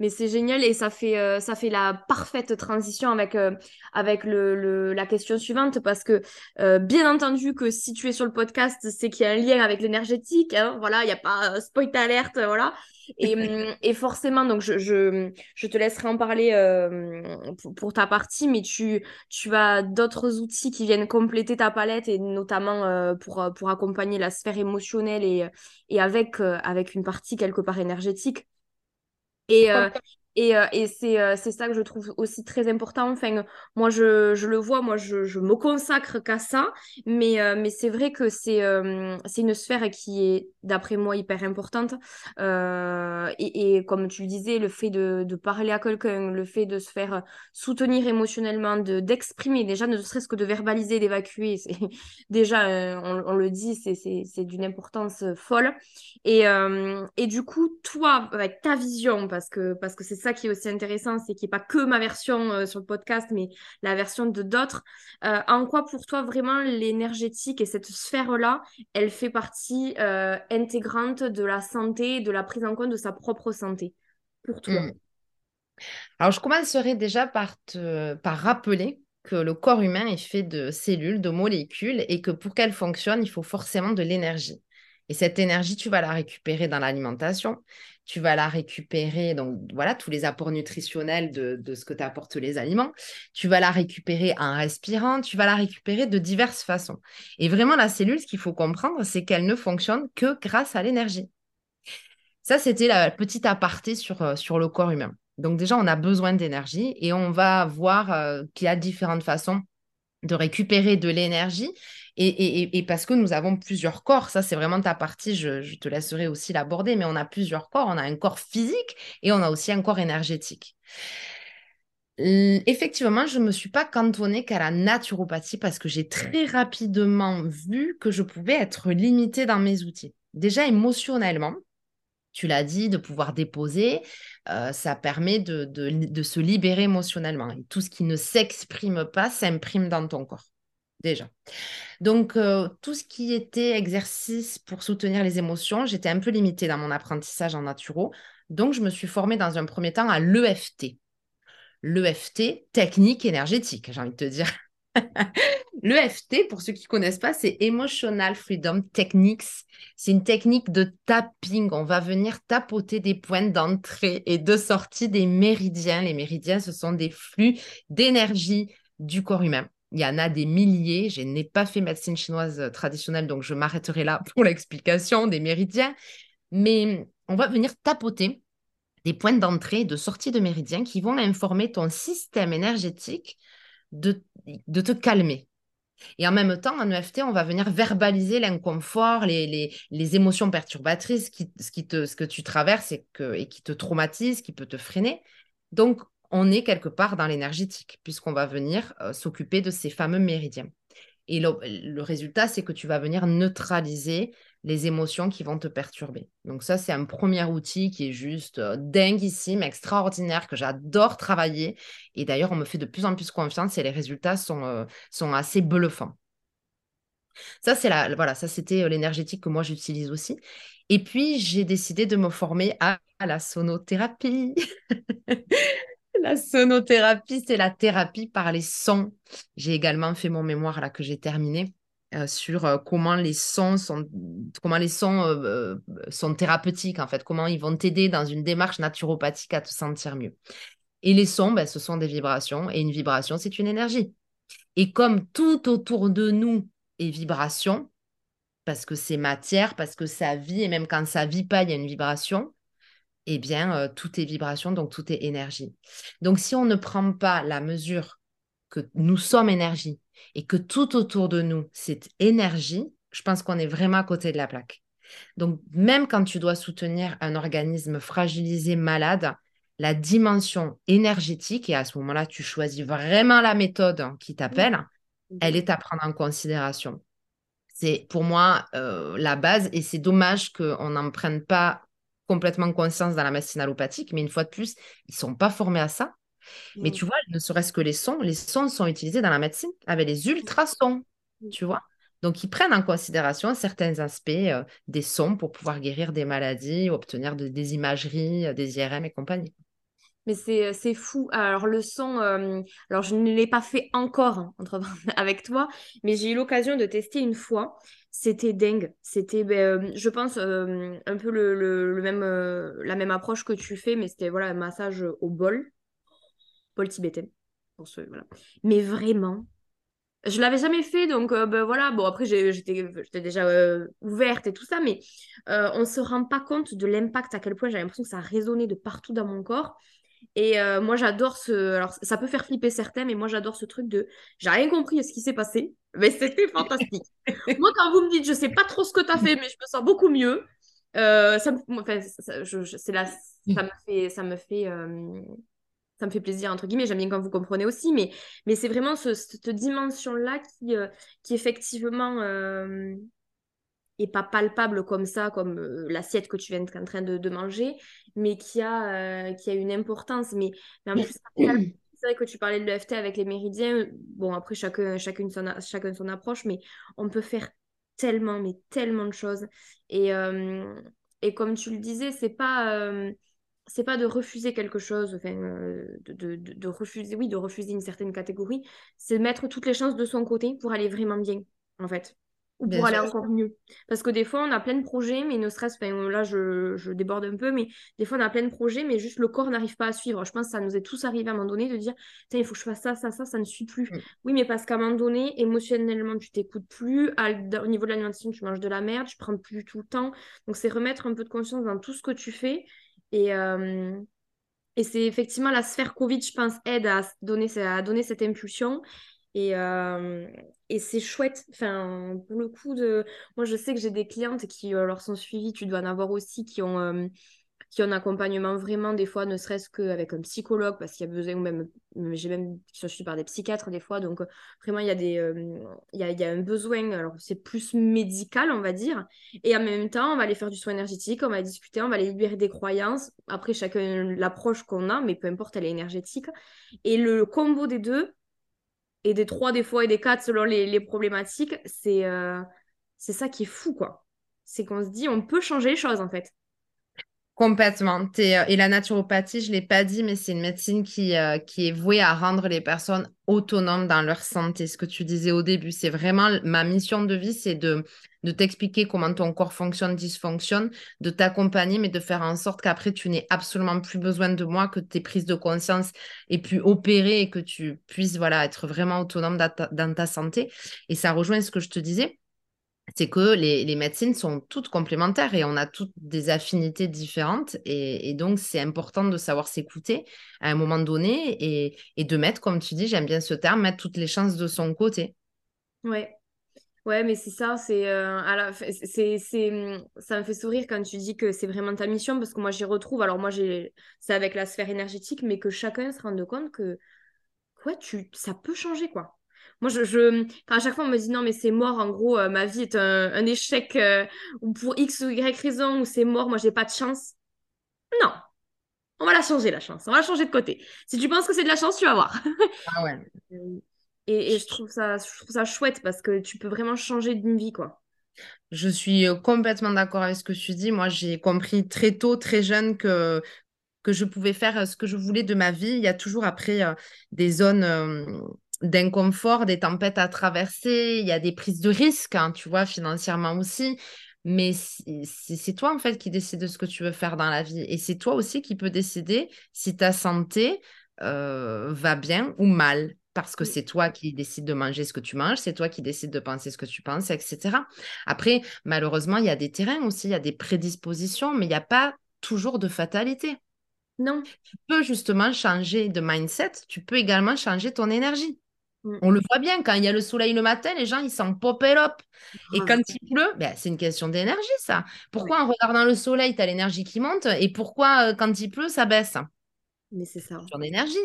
Mais c'est génial et ça fait, euh, ça fait la parfaite transition avec, euh, avec le, la question suivante parce que euh, bien entendu que si tu es sur le podcast, c'est qu'il y a un lien avec l'énergétique. Hein, voilà, il n'y a pas spoil alerte, voilà. Et, (laughs) hum, et forcément, donc je, je, je, te laisserai en parler pour, pour, ta partie, mais tu, tu as d'autres outils qui viennent compléter ta palette et notamment pour, pour accompagner la sphère émotionnelle et, et avec, avec une partie quelque part énergétique. Et, euh, et, euh, et c'est, euh, c'est ça que je trouve aussi très important. Enfin, moi, je, je le vois, moi, je, je me consacre qu'à ça. Mais, euh, mais c'est vrai que c'est, une sphère qui est, d'après moi, hyper importante. Et, et, comme tu le disais, le fait de, de parler à quelqu'un, le fait de se faire soutenir émotionnellement, de, d'exprimer, déjà, ne serait-ce que de verbaliser, d'évacuer, c'est, (laughs) déjà, on, le dit, c'est d'une importance folle. Et, et du coup, toi, avec ta vision, parce que, parce que c'est ça qui est aussi intéressant, c'est qu'il n'y ait pas que ma version euh, sur le podcast, mais la version de d'autres. Euh, en quoi pour toi vraiment l'énergétique et cette sphère-là, elle fait partie euh, intégrante de la santé, de la prise en compte de sa propre santé pour toi? Hmm. Alors je commencerai déjà par, te, par rappeler que le corps humain est fait de cellules, de molécules, et que pour qu'elle fonctionne, il faut forcément de l'énergie. Et cette énergie, tu vas la récupérer dans l'alimentation, tu vas la récupérer, donc voilà, tous les apports nutritionnels de, ce que t'apportent les aliments, tu vas la récupérer en respirant, tu vas la récupérer de diverses façons. Et vraiment, la cellule, ce qu'il faut comprendre, c'est qu'elle ne fonctionne que grâce à l'énergie. Ça, c'était la petite aparté sur, euh, le corps humain. Donc déjà, on a besoin d'énergie et on va voir euh, qu'il y a différentes façons de récupérer de l'énergie et, parce que nous avons plusieurs corps, ça c'est vraiment ta partie, je, te laisserai aussi l'aborder, mais on a plusieurs corps, on a un corps physique et on a aussi un corps énergétique. Effectivement, je ne me suis pas cantonnée qu'à la naturopathie parce que j'ai très rapidement vu que je pouvais être limitée dans mes outils. Déjà émotionnellement, tu l'as dit, de pouvoir déposer, euh, ça permet de, se libérer émotionnellement. Tout ce qui ne s'exprime pas s'imprime dans ton corps, déjà. Donc, euh, tout ce qui était exercice pour soutenir les émotions, j'étais un peu limitée dans mon apprentissage en naturo. Donc, je me suis formée dans un premier temps à l'EFT. L'EFT, technique énergétique, j'ai envie de te dire. (laughs) L'EFT, pour ceux qui ne connaissent pas, c'est Emotional Freedom Techniques. C'est une technique de tapping. On va venir tapoter des points d'entrée et de sortie des méridiens. Les méridiens, ce sont des flux d'énergie du corps humain. Il y en a des milliers. Je n'ai pas fait médecine chinoise euh, traditionnelle, donc je m'arrêterai là pour (laughs) l'explication des méridiens. Mais on va venir tapoter des points d'entrée et de sortie de méridiens qui vont informer ton système énergétique de, de te calmer. Et en même temps, en EFT, on va venir verbaliser l'inconfort, les, les, émotions perturbatrices, qui, ce, qui te, ce que tu traverses et, que, et qui te traumatise, qui peut te freiner. Donc, on est quelque part dans l'énergétique, puisqu'on va venir euh, s'occuper de ces fameux méridiens. Et le, résultat, c'est que tu vas venir neutraliser les émotions qui vont te perturber. Donc ça, c'est un premier outil qui est juste euh, dinguissime, extraordinaire, que j'adore travailler. Et d'ailleurs, on me fait de plus en plus confiance et les résultats sont, euh, assez bluffants. Ça, c'est la, voilà, ça c'était l'énergétique que moi j'utilise aussi. Et puis, j'ai décidé de me former à la sonothérapie. (laughs) La sonothérapie, c'est la thérapie par les sons. J'ai également fait mon mémoire là que j'ai terminé euh, sur euh, comment les sons sont comment les sons euh, sont thérapeutiques en fait, comment ils vont t'aider dans une démarche naturopathique à te sentir mieux. Et les sons, ben, ce sont des vibrations et une vibration, c'est une énergie. Et comme tout autour de nous est vibration, parce que c'est matière, parce que ça vit, et même quand ça vit pas, il y a une vibration, eh bien, euh, tout est vibration, donc tout est énergie. Donc, si on ne prend pas la mesure que nous sommes énergie et que tout autour de nous, c'est énergie, je pense qu'on est vraiment à côté de la plaque. Donc, même quand tu dois soutenir un organisme fragilisé, malade, la dimension énergétique, et à ce moment-là, tu choisis vraiment la méthode qui t'appelle, elle est à prendre en considération. C'est pour moi euh, la base et c'est dommage qu'on n'en prenne pas complètement conscience dans la médecine allopathique, mais une fois de plus, ils ne sont pas formés à ça. Mais tu vois, ne serait-ce que les sons, les sons sont utilisés dans la médecine avec les ultrasons, tu vois. Donc, ils prennent en considération certains aspects euh, des sons pour pouvoir guérir des maladies, obtenir des imageries, euh, des IRM et compagnie. Mais c'est, c'est fou. Alors, le son, alors je ne l'ai pas fait encore hein, entre, (laughs) avec toi, mais j'ai eu l'occasion de tester une fois. C'était dingue. C'était, ben, je pense, un peu le, le, même, la même approche que tu fais, mais c'était voilà, un massage au bol, bol tibétain. Pour ceux, voilà. Mais vraiment, je l'avais jamais fait, donc euh, ben voilà. Bon, après, j'étais déjà euh, ouverte et tout ça, mais euh, on se rend pas compte de l'impact, à quel point j'avais l'impression que ça résonnait de partout dans mon corps. Et euh, moi, j'adore ce. Alors, ça peut faire flipper certains, mais moi, j'adore ce truc de. J'ai rien compris à ce qui s'est passé, (laughs) mais c'était fantastique. (laughs) moi, quand vous me dites, je sais pas trop ce que tu as fait, mais je me sens beaucoup mieux, ça me. Enfin, c'est là. Ça me fait. Ça me fait ça me fait plaisir, entre guillemets, j'aime bien quand vous comprenez aussi, mais, mais c'est vraiment cette dimension-là qui, euh, qui effectivement euh, est pas palpable comme ça, comme euh, l'assiette que tu viens en train de, manger, mais qui a, qui a une importance. Mais, mais en plus, (coughs) c'est vrai que tu parlais de l'EFT avec les méridiens. Bon, après, chacun, chacune son, chacun son approche, mais on peut faire tellement, mais tellement de choses. Et, et comme tu le disais, c'est pas c'est pas de refuser quelque chose, enfin, euh, de, de, de, refuser, oui, de refuser une certaine catégorie, c'est mettre toutes les chances de son côté pour aller vraiment bien, en fait, ou pour aller encore mieux. Parce que des fois, on a plein de projets, mais ne serait-ce, enfin, là, je, je, déborde un peu, mais des fois, on a plein de projets, mais juste le corps n'arrive pas à suivre. Je pense que ça nous est tous arrivé à un moment donné de dire, il faut que je fasse ça, ça, ça, ça ne suit plus. Mm. Oui, mais parce qu'à un moment donné, émotionnellement, tu t'écoutes plus, au niveau de l'alimentation, tu manges de la merde, tu prends plus tout le temps. Donc, c'est remettre un peu de conscience dans tout ce que tu fais et, euh, et c'est effectivement la sphère Covid, je pense, aide à donner, à donner cette impulsion. Et, euh, et c'est chouette. Enfin, pour le coup, de... moi, je sais que j'ai des clientes qui euh, leur sont suivies, tu dois en avoir aussi, qui ont qui ont un accompagnement vraiment, des fois, ne serait-ce qu'avec un psychologue, parce qu'il y a besoin, ou même, j'ai même, je suis par des psychiatres des fois, donc vraiment, il y a, euh, y a, y a un besoin, alors c'est plus médical, on va dire, et en même temps, on va aller faire du soin énergétique, on va discuter, on va aller libérer des croyances, après, chacun l'approche qu'on a, mais peu importe, elle est énergétique, et le combo des deux, et des trois des fois, et des quatre selon les, les problématiques, c'est euh, c'est ça qui est fou, quoi. C'est qu'on se dit, on peut changer les choses, en fait. Complètement. Euh, et la naturopathie, je ne l'ai pas dit, mais c'est une médecine qui, euh, qui est vouée à rendre les personnes autonomes dans leur santé. Ce que tu disais au début, c'est vraiment ma mission de vie, c'est de, de t'expliquer comment ton corps fonctionne, dysfonctionne, de t'accompagner, mais de faire en sorte qu'après, tu n'aies absolument plus besoin de moi, que tes prises de conscience aient pu opérer et que tu puisses voilà, être vraiment autonome dans ta santé. Et ça rejoint ce que je te disais c'est que les, médecines sont toutes complémentaires et on a toutes des affinités différentes. Et, donc, c'est important de savoir s'écouter à un moment donné et, de mettre, comme tu dis, j'aime bien ce terme, mettre toutes les chances de son côté. Ouais. Ouais, mais c'est ça, c'est, euh, c'est, ça me fait sourire quand tu dis que c'est vraiment ta mission parce que moi j'y retrouve. Alors moi j'ai, c'est avec la sphère énergétique, mais que chacun se rende compte que, quoi, tu, ça peut changer quoi. Moi, je, je, à chaque fois, on me dit non, mais c'est mort, en gros, euh, ma vie est un, échec, euh, ou pour X ou Y raison, ou c'est mort, moi, j'ai pas de chance. Non. On va la changer, la chance. On va la changer de côté. Si tu penses que c'est de la chance, tu vas voir. (laughs) ah ouais. Et, et, je, trouve ça, je trouve ça chouette parce que tu peux vraiment changer d'une vie, quoi. Je suis euh, complètement d'accord avec ce que tu dis. Moi, j'ai compris très tôt, très jeune, que, que je pouvais faire ce que je voulais de ma vie. Il y a toujours après des zones d'inconfort, des tempêtes à traverser, il y a des prises de risques, hein, tu vois, financièrement aussi. Mais c'est toi, en fait, qui décide de ce que tu veux faire dans la vie. Et c'est toi aussi qui peux décider si ta santé euh, va bien ou mal. Parce que c'est toi qui décide de manger ce que tu manges, c'est toi qui décide de penser ce que tu penses, etc. Après, malheureusement, il y a des terrains aussi, il y a des prédispositions, mais il n'y a pas toujours de fatalité. Non. Tu peux justement changer de mindset, tu peux également changer ton énergie. Mm. On le voit bien, quand il y a le soleil le matin, les gens, ils s'en pop up. Et ah, quand il pleut, ben, c'est une question d'énergie, ça. Pourquoi en regardant le soleil, tu as l'énergie qui monte et pourquoi euh, quand il pleut, ça baisse? Mais c'est ça. Sur l'énergie.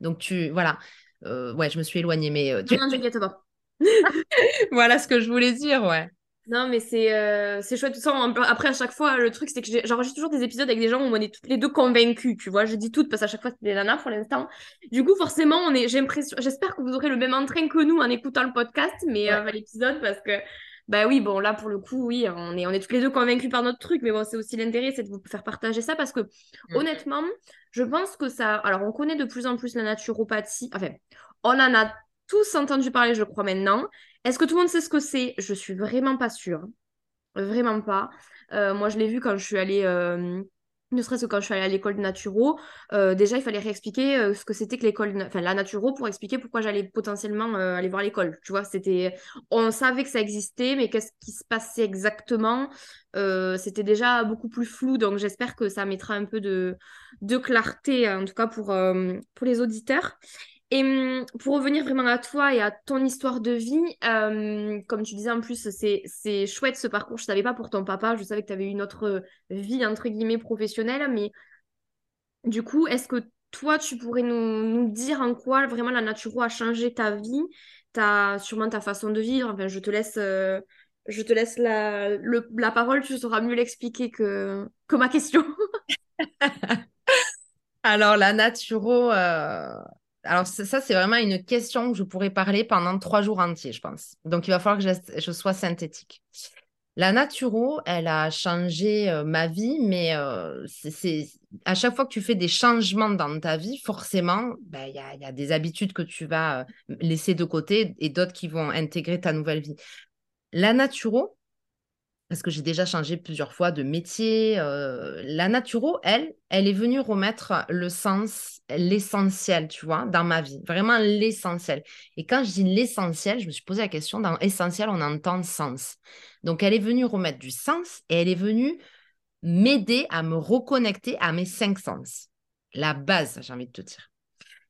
Donc, tu. Voilà. Euh, ouais, je me suis éloignée, mais. Euh, tu... Non, pas. (laughs) voilà ce que je voulais dire, ouais. Non, mais c'est euh, c'est chouette tout ça. Après, à chaque fois, le truc, c'est que j'enregistre toujours des épisodes avec des gens où on est toutes les deux convaincus, tu vois. Je dis toutes parce qu'à chaque fois, c'est des nanas pour l'instant. Du coup, forcément, on est, j'espère que vous aurez le même entrain que nous en écoutant le podcast, mais euh, l'épisode, parce que, bah oui, bon, là, pour le coup, oui, on est, on est toutes les deux convaincus par notre truc, mais bon, c'est aussi l'intérêt, c'est de vous faire partager ça parce que, mm. honnêtement, je pense que ça. Alors, on connaît de plus en plus la naturopathie. Enfin, on en a tous entendu parler, je crois, maintenant. Est-ce que tout le monde sait ce que c'est? Je suis vraiment pas sûre. Vraiment pas. Euh, moi, je l'ai vu quand je suis allée, euh, ne serait-ce que quand je suis allée à l'école de naturo. Euh, déjà, il fallait réexpliquer ce que c'était que l'école, enfin la naturo, pour expliquer pourquoi j'allais potentiellement aller voir l'école. Tu vois, c'était, on savait que ça existait, mais qu'est-ce qui se passait exactement? C'était déjà beaucoup plus flou. Donc, j'espère que ça mettra un peu de, clarté, en tout cas pour les auditeurs. Et hum, pour revenir vraiment à toi et à ton histoire de vie, euh, comme tu disais en plus, c'est chouette ce parcours. Je ne savais pas pour ton papa, je savais que tu avais une autre vie, entre guillemets, professionnelle. Mais du coup, est-ce que toi, tu pourrais nous, dire en quoi vraiment la naturo a changé ta vie, sûrement ta façon de vivre? Enfin, je te laisse, euh, je te laisse la, la parole, tu sauras mieux l'expliquer que, que ma question. (laughs) (laughs) Alors, la naturo, euh, alors ça, c'est vraiment une question que je pourrais parler pendant trois jours entiers, je pense. Donc il va falloir que je, sois synthétique. La naturo, elle a changé euh, ma vie, mais euh, c'est à chaque fois que tu fais des changements dans ta vie, forcément, ben, il y, a, des habitudes que tu vas euh, laisser de côté et d'autres qui vont intégrer ta nouvelle vie. La naturo, parce que j'ai déjà changé plusieurs fois de métier. Euh, la naturo, elle, elle est venue remettre le sens, l'essentiel, tu vois, dans ma vie. Vraiment l'essentiel. Et quand je dis l'essentiel, je me suis posé la question, dans essentiel, on entend sens. Donc, elle est venue remettre du sens et elle est venue m'aider à me reconnecter à mes cinq sens. La base, j'ai envie de te dire.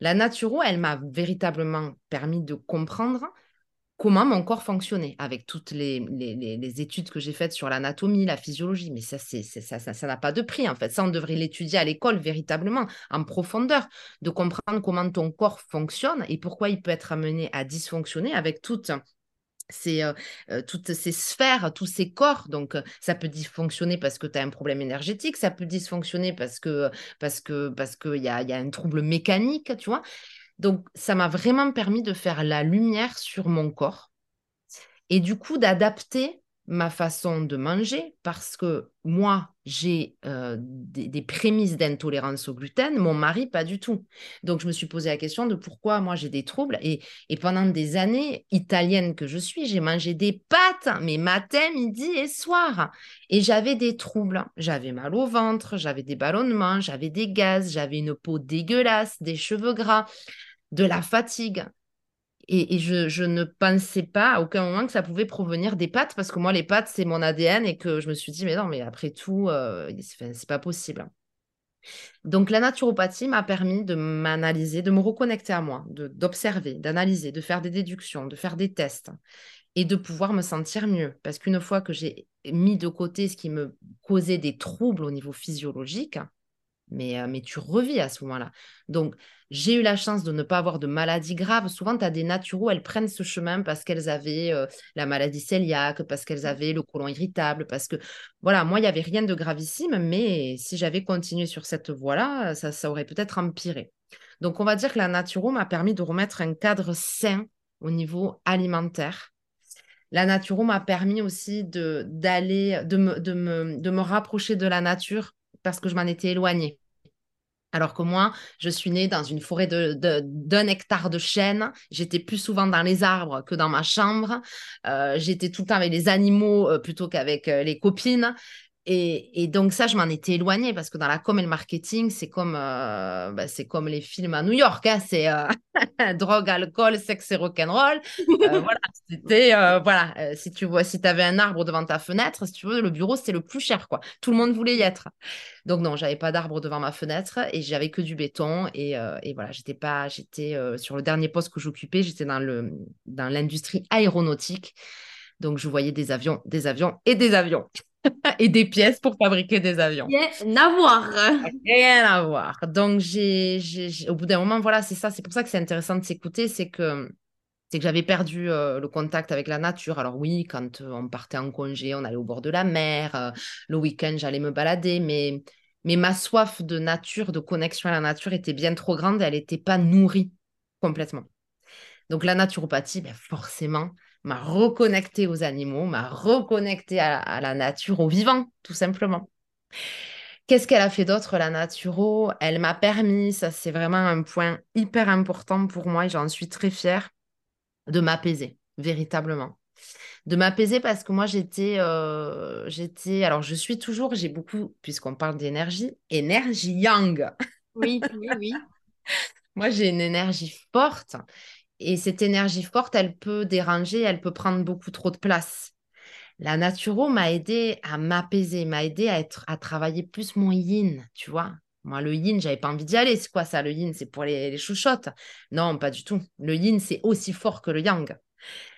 La naturo, elle m'a véritablement permis de comprendre comment mon corps fonctionnait avec toutes les, les, études que j'ai faites sur l'anatomie, la physiologie. Mais ça, c'est, ça, ça, n'a pas de prix, en fait. Ça, on devrait l'étudier à l'école véritablement, en profondeur, de comprendre comment ton corps fonctionne et pourquoi il peut être amené à dysfonctionner avec toutes ces, euh, euh, toutes ces sphères, tous ces corps. Donc, euh, ça peut dysfonctionner parce que tu as un problème énergétique, ça peut dysfonctionner parce que parce que parce qu'il y a, y a un trouble mécanique, tu vois. Donc, ça m'a vraiment permis de faire la lumière sur mon corps et du coup d'adapter ma façon de manger parce que moi, j'ai euh, des, prémices d'intolérance au gluten, mon mari, pas du tout. Donc, je me suis posé la question de pourquoi moi j'ai des troubles. Et, et pendant des années, italienne que je suis, j'ai mangé des pâtes, mais matin, midi et soir. Et j'avais des troubles. J'avais mal au ventre, j'avais des ballonnements, j'avais des gaz, j'avais une peau dégueulasse, des cheveux gras, de la fatigue. Et, je, ne pensais pas à aucun moment que ça pouvait provenir des pâtes, parce que moi, les pâtes, c'est mon ADN et que je me suis dit, mais non, mais après tout, euh, c'est pas possible. Donc, la naturopathie m'a permis de m'analyser, de me reconnecter à moi, d'observer, d'analyser, de faire des déductions, de faire des tests et de pouvoir me sentir mieux. Parce qu'une fois que j'ai mis de côté ce qui me causait des troubles au niveau physiologique, mais, euh, mais tu revis à ce moment-là. Donc, j'ai eu la chance de ne pas avoir de maladie grave. Souvent, tu as des naturaux, elles prennent ce chemin parce qu'elles avaient euh, la maladie cœliaque, parce qu'elles avaient le côlon irritable, parce que, voilà, moi, il n'y avait rien de gravissime, mais si j'avais continué sur cette voie-là, ça, ça aurait peut-être empiré. Donc, on va dire que la naturo m'a permis de remettre un cadre sain au niveau alimentaire. La naturo m'a permis aussi de, d'aller, de me, de, me, de me rapprocher de la nature parce que je m'en étais éloignée. Alors que moi, je suis née dans une forêt d'un de, hectare de chênes. J'étais plus souvent dans les arbres que dans ma chambre. Euh, j'étais tout le temps avec les animaux euh, plutôt qu'avec euh, les copines. Et, donc ça, je m'en étais éloignée parce que dans la com et le marketing, c'est comme, euh, bah, c'est comme les films à New York. Hein, c'est euh, (laughs) drogue, alcool, sexe et rock'n'roll. Euh, (laughs) voilà, c'était, voilà, si tu vois, si avais un arbre devant ta fenêtre, si tu veux, le bureau, c'était le plus cher. quoi. Tout le monde voulait y être. Donc non, j'avais pas d'arbre devant ma fenêtre et j'avais que du béton. Et, et voilà, j'étais pas, j'étais sur le dernier poste que j'occupais, j'étais dans, le, dans l'industrie aéronautique. Donc je voyais des avions, des avions et des avions. (laughs) et des pièces pour fabriquer des avions. Rien à voir. Rien à voir. Donc, j'ai, au bout d'un moment, voilà, c'est ça. C'est pour ça que c'est intéressant de s'écouter. C'est que c'est que j'avais perdu le contact avec la nature. Alors oui, quand on partait en congé, on allait au bord de la mer. le week-end, j'allais me balader, mais, mais ma soif de nature, de connexion à la nature était bien trop grande et elle n'était pas nourrie complètement. Donc la naturopathie, ben, forcément, m'a reconnecté aux animaux, m'a reconnecté à, la nature, au vivant, tout simplement. Qu'est-ce qu'elle a fait d'autre, la naturo Elle m'a permis, ça c'est vraiment un point hyper important pour moi et j'en suis très fière, de m'apaiser, véritablement. De m'apaiser parce que moi j'étais, euh, j'étais, alors je suis toujours, j'ai beaucoup, puisqu'on parle d'énergie, énergie yang. Oui, oui, oui. (laughs) moi j'ai une énergie forte et cette énergie forte, elle peut déranger, elle peut prendre beaucoup trop de place. La naturo m'a aidé à m'apaiser, m'a aidé à, être, à travailler plus mon yin, tu vois. Moi, le yin, j'avais pas envie d'y aller. C'est quoi ça, le yin? C'est pour les, les chouchottes Non, pas du tout. Le yin, c'est aussi fort que le yang.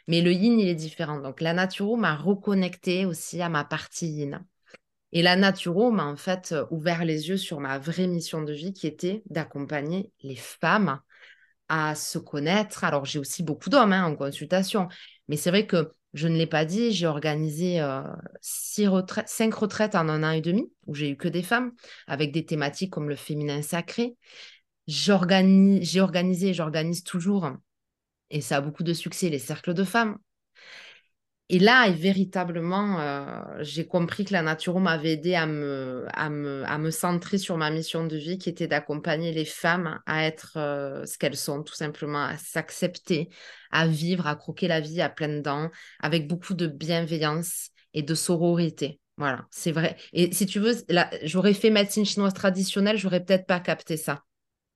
Mais le yin, il est différent. Donc, la naturo m'a reconnecté aussi à ma partie yin. Et la naturo m'a en fait ouvert les yeux sur ma vraie mission de vie qui était d'accompagner les femmes à se connaître. Alors, j'ai aussi beaucoup d'hommes hein, en consultation, mais c'est vrai que je ne l'ai pas dit, j'ai organisé euh, cinq retraites en un an et demi, où j'ai eu que des femmes, avec des thématiques comme le féminin sacré. J'ai organisé, j'organise toujours, et ça a beaucoup de succès, les cercles de femmes. Et là, véritablement, euh, j'ai compris que la naturo m'avait aidé à me, à, me, à me centrer sur ma mission de vie, qui était d'accompagner les femmes à être euh, ce qu'elles sont, tout simplement, à s'accepter, à vivre, à croquer la vie à pleines dents, avec beaucoup de bienveillance et de sororité. Voilà, c'est vrai. Et si tu veux, j'aurais fait médecine chinoise traditionnelle, j'aurais peut-être pas capté ça.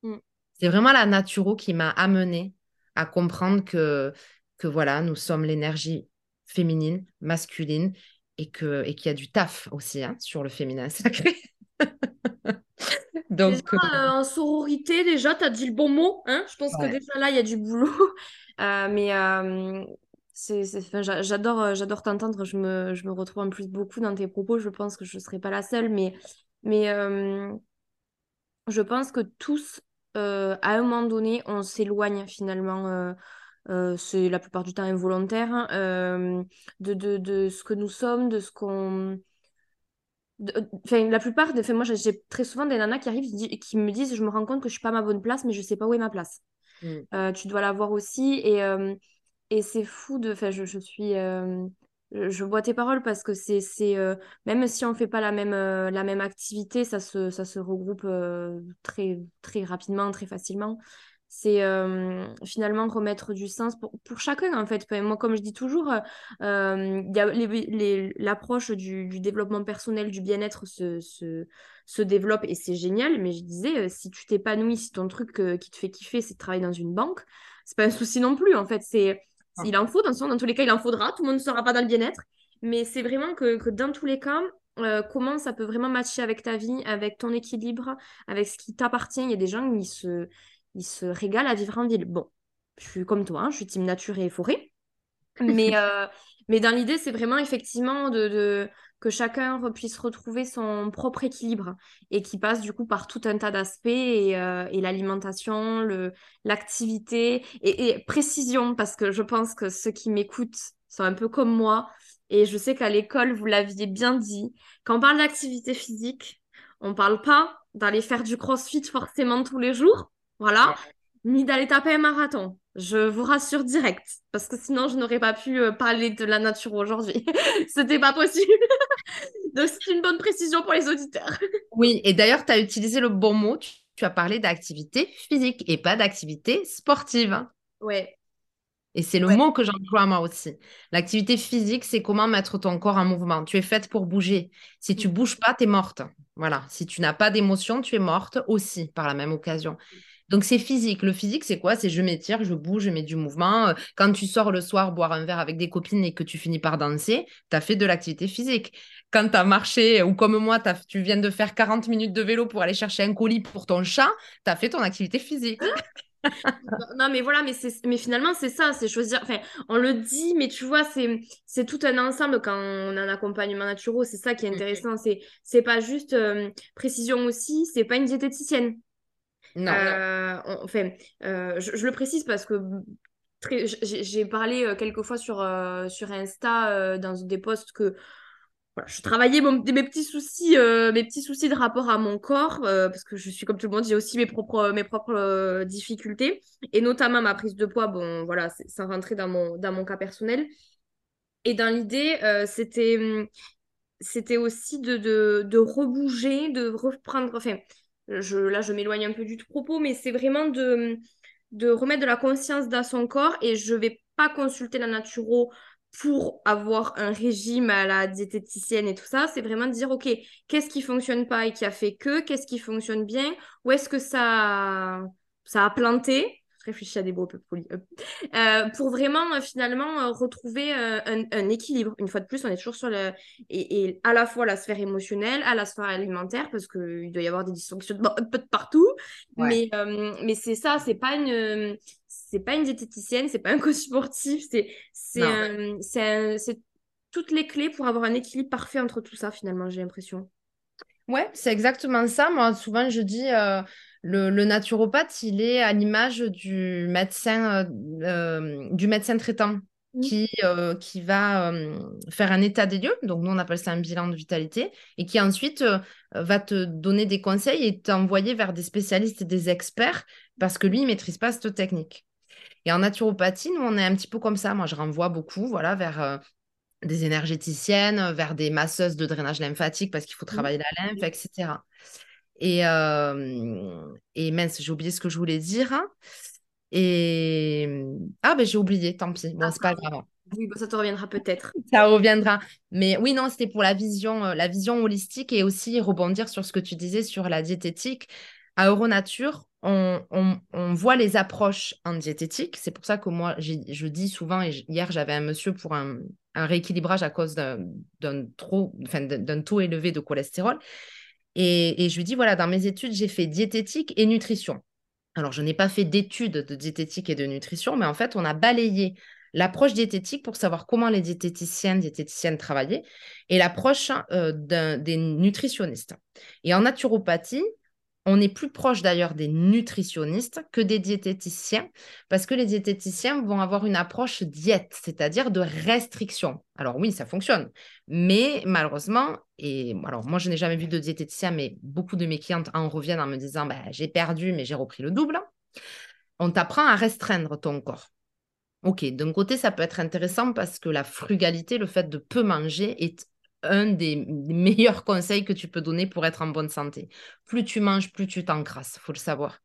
Mm. C'est vraiment la naturo qui m'a amené à comprendre que, que voilà, nous sommes l'énergie féminine, masculine, et qu'il et y a du taf aussi hein, sur le féminin (laughs) sacré. Donc, déjà, euh, en sororité, déjà, tu as dit le bon mot. Hein je pense que déjà là, il y a du boulot. (laughs) Euh, mais euh, j'adore t'entendre. Je me, je me retrouve en plus beaucoup dans tes propos. Je pense que je ne serai pas la seule. Mais, mais je pense que tous, à un moment donné, on s'éloigne finalement euh, c'est la plupart du temps involontaire, hein, euh, de, de, de, ce que nous sommes, de ce qu'on... Enfin, la plupart, de... moi j'ai très souvent des nanas qui arrivent qui me disent je me rends compte que je suis pas à ma bonne place, mais je sais pas où est ma place. Mm. Euh, tu dois l'avoir aussi et, et c'est fou de... Enfin, je, je suis... Je bois tes paroles parce que c'est, c'est même si on fait pas la même, la même activité, ça se, ça se regroupe très, très rapidement, très facilement c'est euh, finalement remettre du sens pour, pour, chacun en fait. Moi, comme je dis toujours, euh, l'approche du, du, développement personnel, du bien-être se, se, se, développe et c'est génial. Mais je disais, euh, si tu t'épanouis, si ton truc qui te fait kiffer, c'est de travailler dans une banque, c'est pas un souci non plus. En fait, c'est ah. il en faut dans, dans tous les cas, il en faudra. Tout le monde ne sera pas dans le bien-être, mais c'est vraiment que, que, dans tous les cas. comment ça peut vraiment matcher avec ta vie, avec ton équilibre, avec ce qui t'appartient. Il y a des gens qui se, il se régale à vivre en ville. Bon, je suis comme toi, hein, je suis team nature et forêt. Mais, (laughs) euh, mais dans l'idée, c'est vraiment effectivement de, que chacun puisse retrouver son propre équilibre et qui passe du coup par tout un tas d'aspects et, euh, l'alimentation, l'activité et, et, précision parce que je pense que ceux qui m'écoutent sont un peu comme moi et je sais qu'à l'école, vous l'aviez bien dit, quand on parle d'activité physique, on parle pas d'aller faire du crossfit forcément tous les jours, voilà, ni d'aller taper un marathon. Je vous rassure direct, parce que sinon je n'aurais pas pu euh, parler de la nature aujourd'hui. (laughs) C'était pas possible. (laughs) Donc c'est une bonne précision pour les auditeurs. (laughs) oui, et d'ailleurs, tu as utilisé le bon mot. Tu, as parlé d'activité physique et pas d'activité sportive. Ouais. Et c'est le mot que j'emploie moi aussi. L'activité physique, c'est comment mettre ton corps en mouvement. Tu es faite pour bouger. Si tu mm. bouges pas, tu es morte. Voilà. Si tu n'as pas d'émotion, tu es morte aussi par la même occasion. Donc c'est physique. Le physique, c'est quoi? C'est je m'étire, je bouge, je mets du mouvement. Euh, quand tu sors le soir boire un verre avec des copines et que tu finis par danser, tu as fait de l'activité physique. Quand tu as marché, ou comme moi, tu viens de faire 40 minutes de vélo pour aller chercher un colis pour ton chat, tu as fait ton activité physique. non mais voilà mais mais finalement c'est ça c'est choisir enfin on le dit mais tu vois c'est c'est tout un ensemble quand on a un accompagnement naturel c'est ça qui est intéressant c'est c'est pas juste euh, précision aussi c'est pas une diététicienne non. Euh, enfin, euh, je, le précise parce que j'ai parlé quelques fois sur, sur Insta dans des posts que je travaillais mes petits soucis, euh, mes petits soucis de rapport à mon corps, euh, parce que je suis comme tout le monde, j'ai aussi mes propres, mes propres euh, difficultés, et notamment ma prise de poids, bon, voilà, sans rentrer dans mon, dans mon cas personnel. Et dans l'idée, c'était, c'était aussi de, de, de rebouger, de reprendre, enfin, là, je m'éloigne un peu du propos, mais c'est vraiment de, remettre de la conscience dans son corps, et je vais pas consulter la naturo pour avoir un régime à la diététicienne et tout ça, c'est vraiment de dire, OK, qu'est-ce qui fonctionne pas et qui a fait que, qu'est-ce qui fonctionne bien, où est-ce que ça a planté, réfléchis à des mots un peu polis, euh, pour vraiment euh, finalement euh, retrouver un, équilibre. Une fois de plus, on est toujours sur le. Et, à la fois la sphère émotionnelle, à la sphère alimentaire, parce qu'il doit y avoir des dysfonctionnements un peu de (laughs) partout. Mais, mais c'est ça, c'est pas une c'est pas une diététicienne, c'est pas un coach sportif, c'est c'est toutes les clés pour avoir un équilibre parfait entre tout ça finalement, j'ai l'impression. Ouais, c'est exactement ça. Moi, souvent, je dis, euh, le, naturopathe, il est à l'image du médecin, euh, euh, du médecin traitant mmh. qui, qui va faire un état des lieux. Donc, nous, on appelle ça un bilan de vitalité et qui ensuite va te donner des conseils et t'envoyer vers des spécialistes et des experts parce que lui, il ne maîtrise pas cette technique. Et en naturopathie, nous, on est un petit peu comme ça. Moi, je renvoie beaucoup voilà, vers des énergéticiennes, vers des masseuses de drainage lymphatique parce qu'il faut mmh. travailler la lymphe, etc. Et, euh, et mince, j'ai oublié ce que je voulais dire. Et ah, ben j'ai oublié, tant pis. Bon, c'est pas grave. Oui, ça te reviendra peut-être. Ça reviendra. Mais oui, non, c'était pour la vision, euh, la vision holistique et aussi rebondir sur ce que tu disais sur la diététique. À Euronature, on, voit les approches en diététique. C'est pour ça que moi, je dis souvent, et hier j'avais un monsieur pour un, rééquilibrage à cause d'un taux élevé de cholestérol. Et, et, je lui dis, voilà, dans mes études, j'ai fait diététique et nutrition. Alors, je n'ai pas fait d'études de diététique et de nutrition, mais en fait, on a balayé l'approche diététique pour savoir comment les diététiciennes, diététiciennes travaillaient et l'approche euh, des nutritionnistes. Et en naturopathie, on est plus proche d'ailleurs des nutritionnistes que des diététiciens, parce que les diététiciens vont avoir une approche diète, c'est-à-dire de restriction. Alors oui, ça fonctionne, mais malheureusement, et alors moi je n'ai jamais vu de diététicien, mais beaucoup de mes clientes en reviennent en me disant bah, j'ai perdu, mais j'ai repris le double. On t'apprend à restreindre ton corps. Ok, d'un côté, ça peut être intéressant parce que la frugalité, le fait de peu manger, est un des meilleurs conseils que tu peux donner pour être en bonne santé. Plus tu manges, plus tu t'encrasses, il faut le savoir.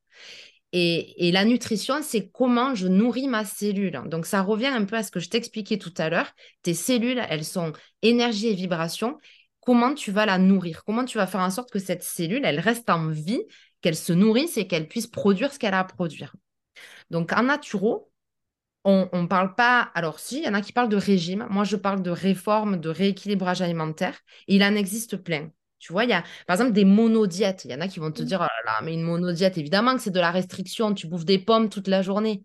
Et, la nutrition, c'est comment je nourris ma cellule. Donc, ça revient un peu à ce que je t'expliquais tout à l'heure. Tes cellules, elles sont énergie et vibration. Comment tu vas la nourrir? Comment tu vas faire en sorte que cette cellule, elle reste en vie, qu'elle se nourrisse et qu'elle puisse produire ce qu'elle a à produire? Donc, en naturo, on ne parle pas. Alors, si, il y en a qui parlent de régime. Moi, je parle de réforme, de rééquilibrage alimentaire. il en existe plein. Tu vois, il y a par exemple des monodiètes. Il y en a qui vont te mmh. dire Oh là là, mais une monodiète, évidemment que c'est de la restriction. Tu bouffes des pommes toute la journée.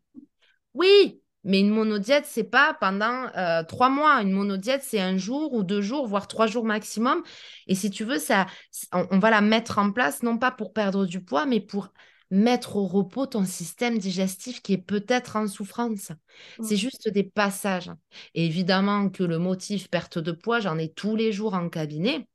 Oui, mais une monodiète, c'est pas pendant euh, trois mois. Une monodiète, c'est un jour ou deux jours, voire trois jours maximum. Et si tu veux, ça, on va la mettre en place, non pas pour perdre du poids, mais pour mettre au repos ton système digestif qui est peut-être en souffrance. C'est juste des passages. évidemment que le motif perte de poids, j'en ai tous les jours en cabinet.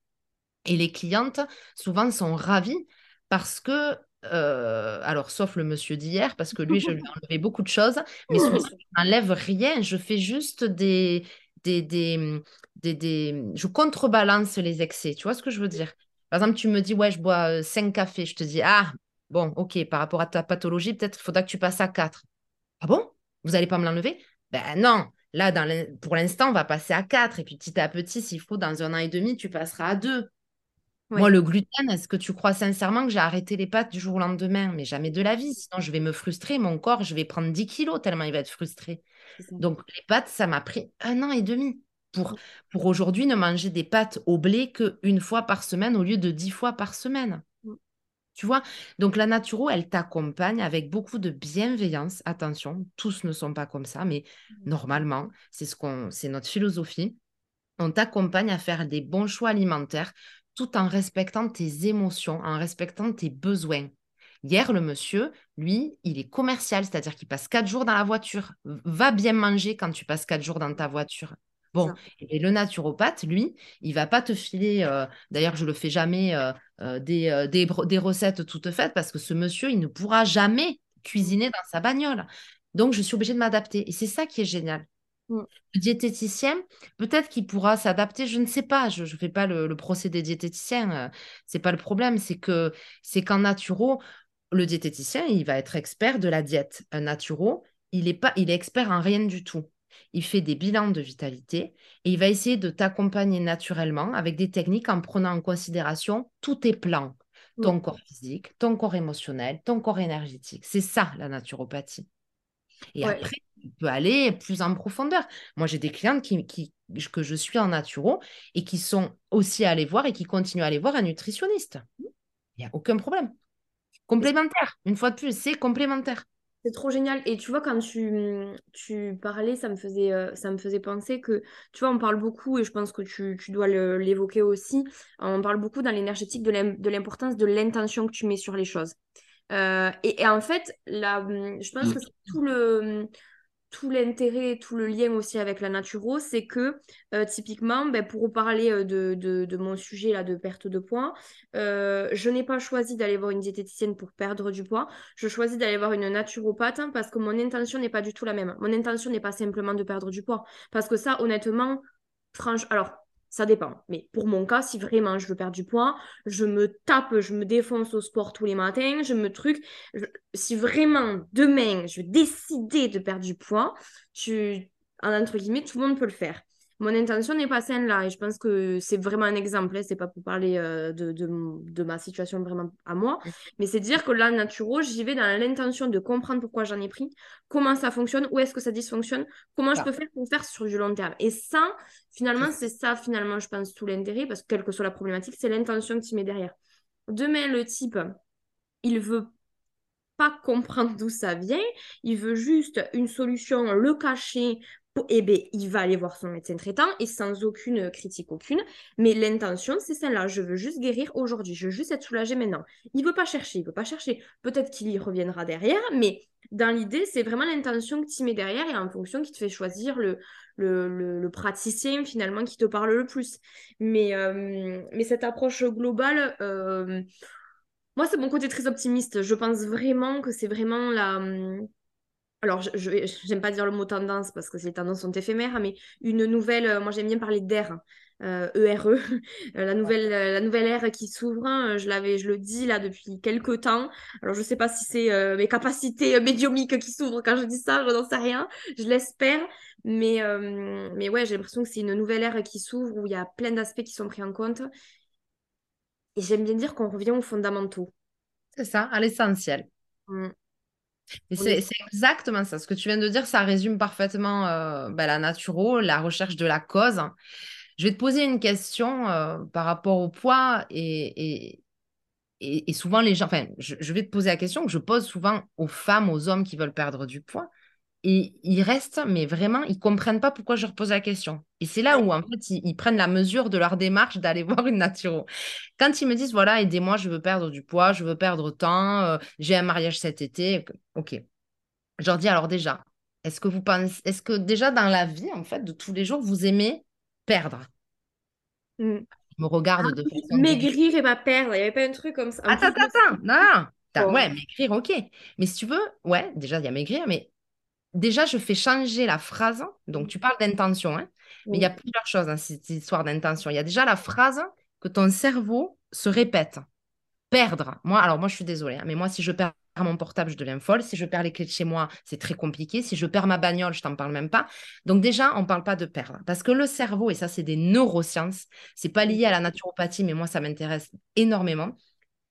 Et les clientes, souvent, sont ravies parce que euh, alors, sauf le monsieur d'hier, parce que lui, je lui (laughs) ai enlevé beaucoup de choses, mais souvent, je n'enlève rien. Je fais juste des, des, des, des, Je contrebalance les excès. Tu vois ce que je veux dire? Par exemple, tu me dis, ouais, je bois 5 euh, cafés. Je te dis, ah, Bon, ok, par rapport à ta pathologie, peut-être qu'il faudra que tu passes à 4. Ah bon? Vous n'allez pas me l'enlever? Ben non. Là, pour l'instant, on va passer à 4. Et puis petit à petit, s'il faut, dans un an et demi, tu passeras à 2. Moi, le gluten, est-ce que tu crois sincèrement que j'ai arrêté les pâtes du jour au lendemain? Mais jamais de la vie. Sinon, je vais me frustrer. Mon corps, je vais prendre 10 kilos tellement il va être frustré. Donc, les pâtes, ça m'a pris un an et demi pour, pour aujourd'hui ne manger des pâtes au blé qu'une fois par semaine au lieu de 10 fois par semaine. Tu vois Donc la naturo, elle t'accompagne avec beaucoup de bienveillance. Attention, tous ne sont pas comme ça, mais mmh. normalement, c'est ce qu'on c'est notre philosophie. On t'accompagne à faire des bons choix alimentaires tout en respectant tes émotions, en respectant tes besoins. Hier, le monsieur, lui, il est commercial, c'est-à-dire qu'il passe quatre jours dans la voiture. Va bien manger quand tu passes quatre jours dans ta voiture. Bon, et le naturopathe, lui, il va pas te filer, euh, d'ailleurs, je le fais jamais, euh, euh, des, des, recettes toutes faites parce que ce monsieur, il ne pourra jamais cuisiner dans sa bagnole. Donc, je suis obligée de m'adapter. Et c'est ça qui est génial. Mm. Le diététicien, peut-être qu'il pourra s'adapter, je ne sais pas, je ne fais pas le, procès des diététiciens, c'est pas le problème, c'est que c'est qu'en naturo, le diététicien, il va être expert de la diète. Un naturo, il est, pas, il est expert en rien du tout il fait des bilans de vitalité et il va essayer de t'accompagner naturellement avec des techniques en prenant en considération tous tes plans, ton corps physique, ton corps émotionnel, ton corps énergétique. C'est ça la naturopathie. Et après, tu peux aller plus en profondeur. Moi, j'ai des clientes qui, que je suis en naturo et qui sont aussi allées voir et qui continuent à aller voir un nutritionniste. Il n'y a aucun problème. Complémentaire, une fois de plus, c'est complémentaire. C'est trop génial. Et tu vois, quand tu, tu parlais, ça me, faisait, euh, ça me faisait penser que, tu vois, on parle beaucoup, et je pense que tu, dois l'évoquer aussi, on parle beaucoup dans l'énergétique de l'importance de l'intention que tu mets sur les choses. Euh, et, en fait, là, je pense que c'est tout le tout l'intérêt, tout le lien aussi avec la naturo, c'est que euh, typiquement, ben, pour parler euh, de, mon sujet là de perte de poids, euh, je n'ai pas choisi d'aller voir une diététicienne pour perdre du poids. Je choisis d'aller voir une naturopathe hein, parce que mon intention n'est pas du tout la même. Mon intention n'est pas simplement de perdre du poids. Parce que ça, honnêtement, franchement, alors ça dépend. Mais pour mon cas, si vraiment je veux perdre du poids, je me tape, je me défonce au sport tous les matins, je me truc. Si vraiment demain je décider de perdre du poids, tu, entre guillemets, tout le monde peut le faire mon intention n'est pas saine là et je pense que c'est vraiment un exemple, hein, c'est pas pour parler euh, de, de, ma situation vraiment à moi, mais c'est dire que là, naturo, j'y vais dans l'intention de comprendre pourquoi j'en ai pris, comment ça fonctionne, où est-ce que ça dysfonctionne, comment je peux faire pour faire sur du long terme. Et ça, finalement, c'est ça, finalement, je pense, tout l'intérêt, parce que quelle que soit la problématique, c'est l'intention que tu mets derrière. Demain, le type, il veut pas comprendre d'où ça vient, il veut juste une solution, le cacher eh bien, il va aller voir son médecin traitant et sans aucune critique aucune. Mais l'intention, c'est celle-là. Je veux juste guérir aujourd'hui. Je veux juste être soulagée maintenant. Il ne veut pas chercher. Il veut pas chercher. Peut-être qu'il y reviendra derrière, mais dans l'idée, c'est vraiment l'intention que tu mets derrière et en fonction qui te fait choisir le, praticien finalement qui te parle le plus. Mais, euh, cette approche globale, euh, moi, c'est mon côté très optimiste. Je pense vraiment que c'est vraiment la alors je n'aime pas dire le mot tendance parce que ces tendances sont éphémères, mais une nouvelle, euh, moi j'aime bien parler d'ère, euh, ERE, e, (laughs) euh, la, nouvelle, la nouvelle ère qui s'ouvre, hein, je, l'avais, je le dis là depuis quelques temps. Alors je ne sais pas si c'est mes capacités médiumiques qui s'ouvrent quand je dis ça, je n'en sais rien, je l'espère, mais, mais ouais, j'ai l'impression que c'est une nouvelle ère qui s'ouvre où il y a plein d'aspects qui sont pris en compte. Et j'aime bien dire qu'on revient aux fondamentaux. C'est ça, à l'essentiel. Mmh. C'est exactement ça. Ce que tu viens de dire, ça résume parfaitement euh, ben, la naturo, la recherche de la cause. Je vais te poser une question euh, par rapport au poids et, et, et, souvent les gens, enfin, je, je, vais te poser la question que je pose souvent aux femmes, aux hommes qui veulent perdre du poids. Et ils restent, mais vraiment, ils comprennent pas pourquoi je repose la question. Et c'est là où, en fait, ils, prennent la mesure de leur démarche d'aller (laughs) voir une naturo. Quand ils me disent, voilà, aidez-moi, je veux perdre du poids, je veux perdre tant, euh, j'ai un mariage cet été, ok. Je leur dis, alors déjà, est-ce que vous pensez, est-ce que déjà dans la vie, en fait, de tous les jours, vous aimez perdre? Mmh. Je me regarde ah, de façon... Maigrir et pas perdre, il n'y avait pas un truc comme ça. Attends, attends, attends, non, Ouais, maigrir, ok. Mais si tu veux, ouais, déjà, il y a maigrir, mais déjà, je fais changer la phrase. Donc, tu parles d'intention, hein, mais il y a plusieurs choses dans cette histoire d'intention. Il y a déjà la phrase que ton cerveau se répète. Perdre. Moi, alors moi, je suis désolée, hein, mais moi, si je perds mon portable, je deviens folle. Si je perds les clés de chez moi, c'est très compliqué. Si je perds ma bagnole, je t'en parle même pas. Donc déjà, on ne parle pas de perdre. Parce que le cerveau, et ça, c'est des neurosciences, c'est pas lié à la naturopathie, mais moi, ça m'intéresse énormément.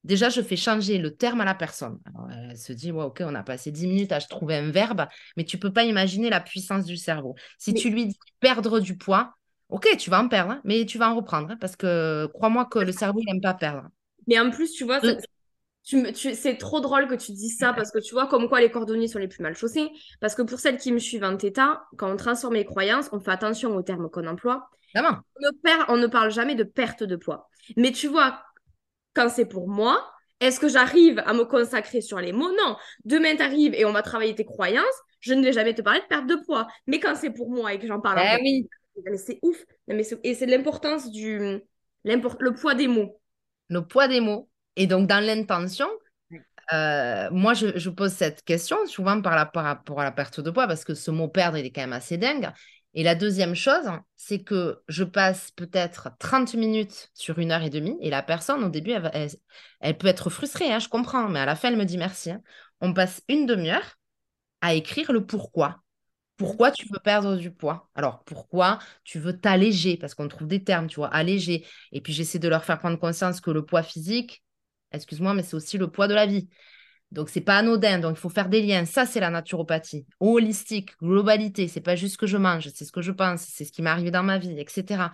Déjà, je fais changer le terme à la personne. elle se dit, ouais, ok, on a passé 10 minutes à trouver un verbe, mais tu peux pas imaginer la puissance du cerveau. Si tu lui dis perdre du poids, ok, tu vas en perdre, hein, mais tu vas en reprendre, hein, parce que crois-moi que le cerveau, il n'aime pas perdre. Mais en plus, tu vois, c'est trop drôle que tu dises ça, parce que tu vois, comme quoi les cordonniers sont les plus mal chaussés. Parce que pour celles qui me suivent en Theta, quand on transforme les croyances, on fait attention aux termes qu'on emploie. On ne, on ne parle jamais de perte de poids. Mais tu vois, quand c'est pour moi, Est-ce que j'arrive à me consacrer sur les mots? Non. Demain, tu arrives et on va travailler tes croyances. Je ne vais jamais te parler de perte de poids. Mais quand c'est pour moi et que j'en parle, eh oui. mais c'est ouf. mais et c'est l'importance du le poids des mots. Le poids des mots. Et donc, dans l'intention, euh, moi, je, pose cette question souvent par, rapport à la perte de poids parce que ce mot perdre, il est quand même assez dingue. Et la deuxième chose, c'est que je passe peut-être 30 minutes sur une heure et demie et la personne, au début, elle, peut être frustrée, hein, je comprends, mais à la fin, elle me dit merci. Hein. On passe une demi-heure à écrire le pourquoi. Pourquoi tu veux perdre du poids? Alors, pourquoi tu veux t'alléger? Parce qu'on trouve des termes, tu vois, alléger. Et puis, j'essaie de leur faire prendre conscience que le poids physique, excuse-moi, mais c'est aussi le poids de la vie. Donc, c'est pas anodin. Donc, il faut faire des liens. Ça, c'est la naturopathie. Holistique, globalité. C'est pas juste ce que je mange, c'est ce que je pense, c'est ce qui m'est arrivé dans ma vie, etc.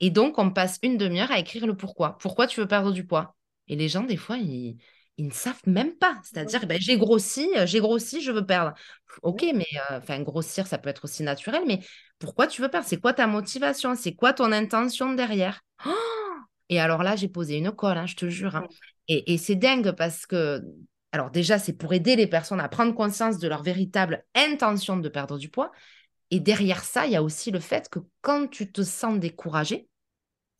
Et donc, on passe une demi-heure à écrire le pourquoi. Pourquoi tu veux perdre du poids? Et les gens, des fois, ils, ne savent même pas. C'est-à-dire, ben, j'ai grossi, euh, j'ai grossi, je veux perdre. Ok, mais euh, enfin, grossir, ça peut être aussi naturel, mais pourquoi tu veux perdre? C'est quoi ta motivation? C'est quoi ton intention derrière? (gasps) Et alors là, j'ai posé une colle, hein, je te jure. Hein. Et, et c'est dingue parce que alors déjà, c'est pour aider les personnes à prendre conscience de leur véritable intention de perdre du poids. Et derrière ça, il y a aussi le fait que quand tu te sens découragé,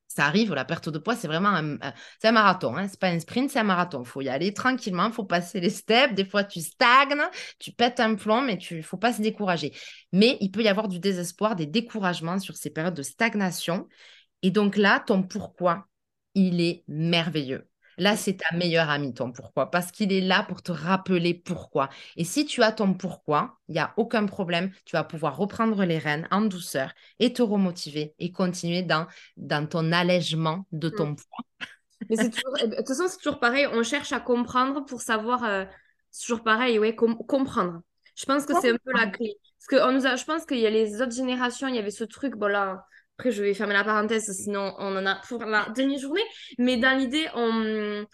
ça arrive, la perte de poids, c'est vraiment un, un marathon. Hein. Ce n'est pas un sprint, c'est un marathon. Il faut y aller tranquillement, il faut passer les steps. Des fois, tu stagnes, tu pètes un plomb, mais il ne faut pas se décourager. Mais il peut y avoir du désespoir, des découragements sur ces périodes de stagnation. Et donc là, ton pourquoi, il est merveilleux. Là, c'est ta meilleure amie, ton pourquoi, parce qu'il est là pour te rappeler pourquoi. Et si tu as ton pourquoi, il n'y a aucun problème, tu vas pouvoir reprendre les rênes en douceur et te remotiver et continuer dans, dans ton allègement de ton mmh. poids. Mais c'est toujours, eh ben, de toute façon, c'est toujours pareil, on cherche à comprendre pour savoir, euh, c'est toujours pareil, ouais, comprendre. Je pense que c'est un peu la clé. Parce que on nous a, je pense qu'il y a les autres générations, il y avait ce truc, bon là, après, je vais fermer la parenthèse, sinon on en a pour la demi-journée. Mais dans l'idée, on...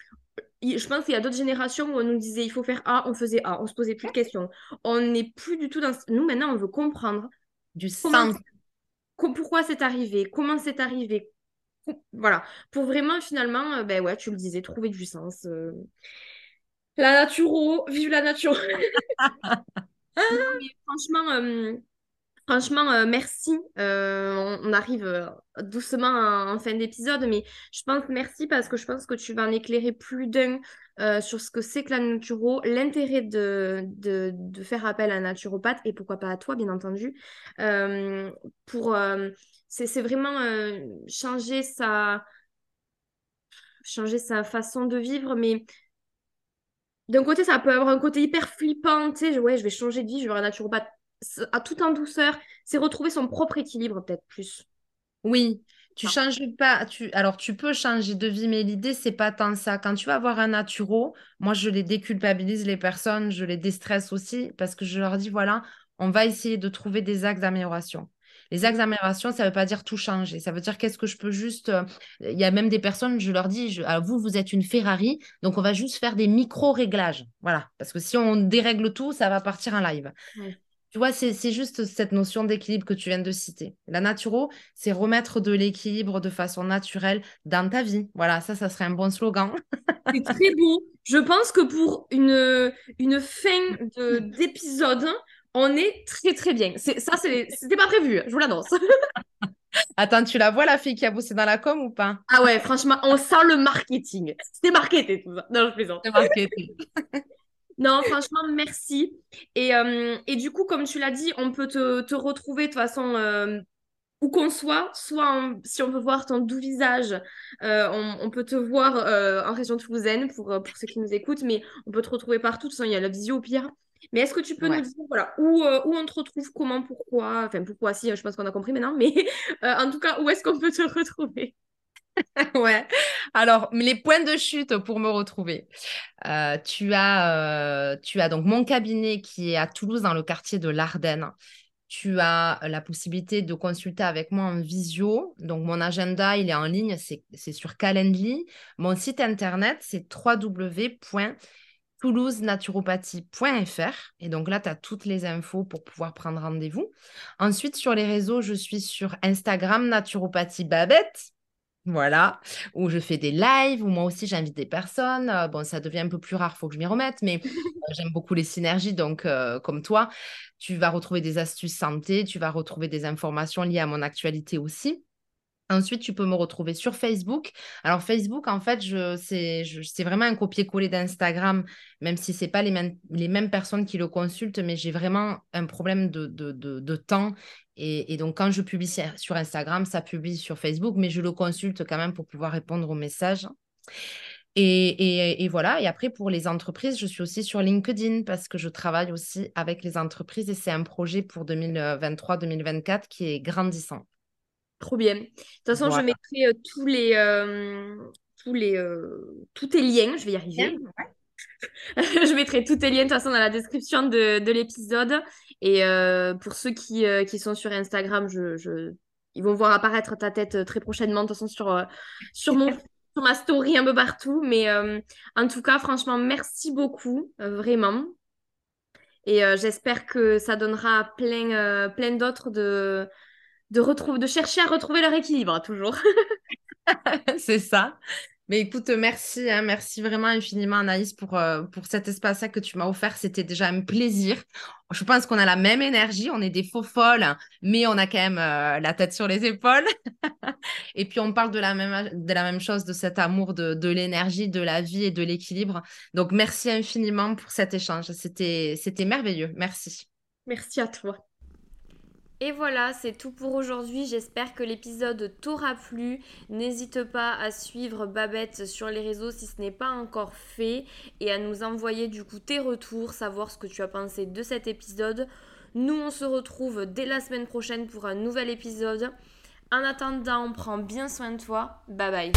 je pense qu'il y a d'autres générations où on nous disait il faut faire A, on faisait A, on se posait plus de questions. On n'est plus du tout dans. Nous, maintenant, on veut comprendre du sens. Pourquoi c'est arrivé? Comment c'est arrivé? Voilà. Pour vraiment, finalement, euh, ben ouais, tu le disais, trouver du sens. Euh. La naturo, vive la nature. (laughs) franchement, euh, Franchement, euh, merci. Euh, on, arrive euh, doucement en, fin d'épisode, mais je pense merci parce que je pense que tu vas en éclairer plus d'un sur ce que c'est que la naturo, l'intérêt de, faire appel à un naturopathe et pourquoi pas à toi, bien entendu. pour c'est vraiment changer sa changer sa façon de vivre, mais d'un côté, ça peut avoir un côté hyper flippant, tu sais, je vais changer de vie, je vais un naturopathe à tout en douceur, c'est retrouver son propre équilibre peut-être plus. Oui, tu changes pas. Tu... Alors, tu peux changer de vie, mais l'idée, c'est pas tant ça. Quand tu vas voir un naturo, moi, je les déculpabilise, les personnes, je les déstresse aussi, parce que je leur dis, voilà, on va essayer de trouver des axes d'amélioration. Les axes d'amélioration, ça ne veut pas dire tout changer. Ça veut dire qu'est-ce que je peux juste. Euh, il y a même des personnes, je leur dis, vous, vous êtes une Ferrari, donc on va juste faire des micro-réglages. Voilà. Parce que si on dérègle tout, ça va partir en live. Tu vois, c'est juste cette notion d'équilibre que tu viens de citer. La naturo, c'est remettre de l'équilibre de façon naturelle dans ta vie. Voilà, ça, ça serait un bon slogan. c'est très beau. Je pense que pour une, une fin d'épisode, on est très très bien. Ça, c'était pas prévu, je vous l'annonce. (laughs) Attends, tu la vois la fille qui a bossé dans la com ou pas? Ah ouais, franchement, on sent le marketing. C'était marketé tout ça. Non, je plaisante. C'était marketé. (laughs) Non, franchement, merci. Et, euh, et, du coup, comme tu l'as dit, on peut te, te retrouver de toute façon euh, où qu'on soit, soit si on veut voir ton doux visage, euh, on, on, peut te voir en région toulousaine pour, pour ceux qui nous écoutent, mais on peut te retrouver partout. De toute façon, il y a la visio au pire. Mais est-ce que tu peux nous dire voilà, où, où on te retrouve, comment, pourquoi Enfin, pourquoi, si, je pense qu'on a compris maintenant, mais (laughs) en tout cas, où est-ce qu'on peut te retrouver? (laughs) ouais. Alors, les points de chute pour me retrouver. Euh, tu, as, euh, tu as donc mon cabinet qui est à Toulouse, dans le quartier de l'Ardenne. Tu as la possibilité de consulter avec moi en visio. Donc, mon agenda, il est en ligne, c'est sur Calendly. Mon site internet, c'est www.toulousenaturopathie.fr. Et donc là, tu as toutes les infos pour pouvoir prendre rendez-vous. Ensuite, sur les réseaux, je suis sur Instagram, Naturopathie Babette. Voilà, où je fais des lives, où moi aussi j'invite des personnes. Euh, bon, ça devient un peu plus rare, il faut que je m'y remette, mais (laughs) euh, j'aime beaucoup les synergies. Donc, euh, comme toi, tu vas retrouver des astuces santé, tu vas retrouver des informations liées à mon actualité aussi. Ensuite, tu peux me retrouver sur Facebook. Alors, Facebook, en fait, c'est vraiment un copier-coller d'Instagram, même si ce n'est pas les mêmes, les mêmes personnes qui le consultent, mais j'ai vraiment un problème de, de, temps. Et, donc, quand je publie sur Instagram, ça publie sur Facebook, mais je le consulte quand même pour pouvoir répondre aux messages. Et, et, voilà, et après pour les entreprises, je suis aussi sur LinkedIn parce que je travaille aussi avec les entreprises et c'est un projet pour 2023-2024 qui est grandissant. Trop bien. De toute façon, je mettrai euh, tous les, euh, tous les, euh, tous tes liens. Je vais y arriver. (laughs) je mettrai tous tes liens de toute façon dans la description de, de l'épisode. Et pour ceux qui, qui sont sur Instagram, je, je, ils vont voir apparaître ta tête très prochainement. De toute façon, sur, sur, mon, (laughs) sur ma story un peu partout. Mais en tout cas, franchement, merci beaucoup. vraiment. Et j'espère que ça donnera plein, plein d'autres de de, retrouver, de chercher à retrouver leur équilibre, toujours. (laughs) c'est ça. Mais écoute, merci, hein, merci vraiment infiniment Anaïs pour, euh, pour cet espace-là que tu m'as offert. C'était déjà un plaisir. Je pense qu'on a la même énergie, on est des faux folles, mais on a quand même euh, la tête sur les épaules. (laughs) et puis on parle de la même, de la même chose, de cet amour de, de l'énergie, de la vie et de l'équilibre. Donc merci infiniment pour cet échange. C'était merveilleux. Merci. Merci à toi. Et voilà, c'est tout pour aujourd'hui. J'espère que l'épisode t'aura plu. N'hésite pas à suivre Babette sur les réseaux si ce n'est pas encore fait et à nous envoyer du coup tes retours, savoir ce que tu as pensé de cet épisode. Nous, on se retrouve dès la semaine prochaine pour un nouvel épisode. En attendant, prends bien soin de toi. Bye bye.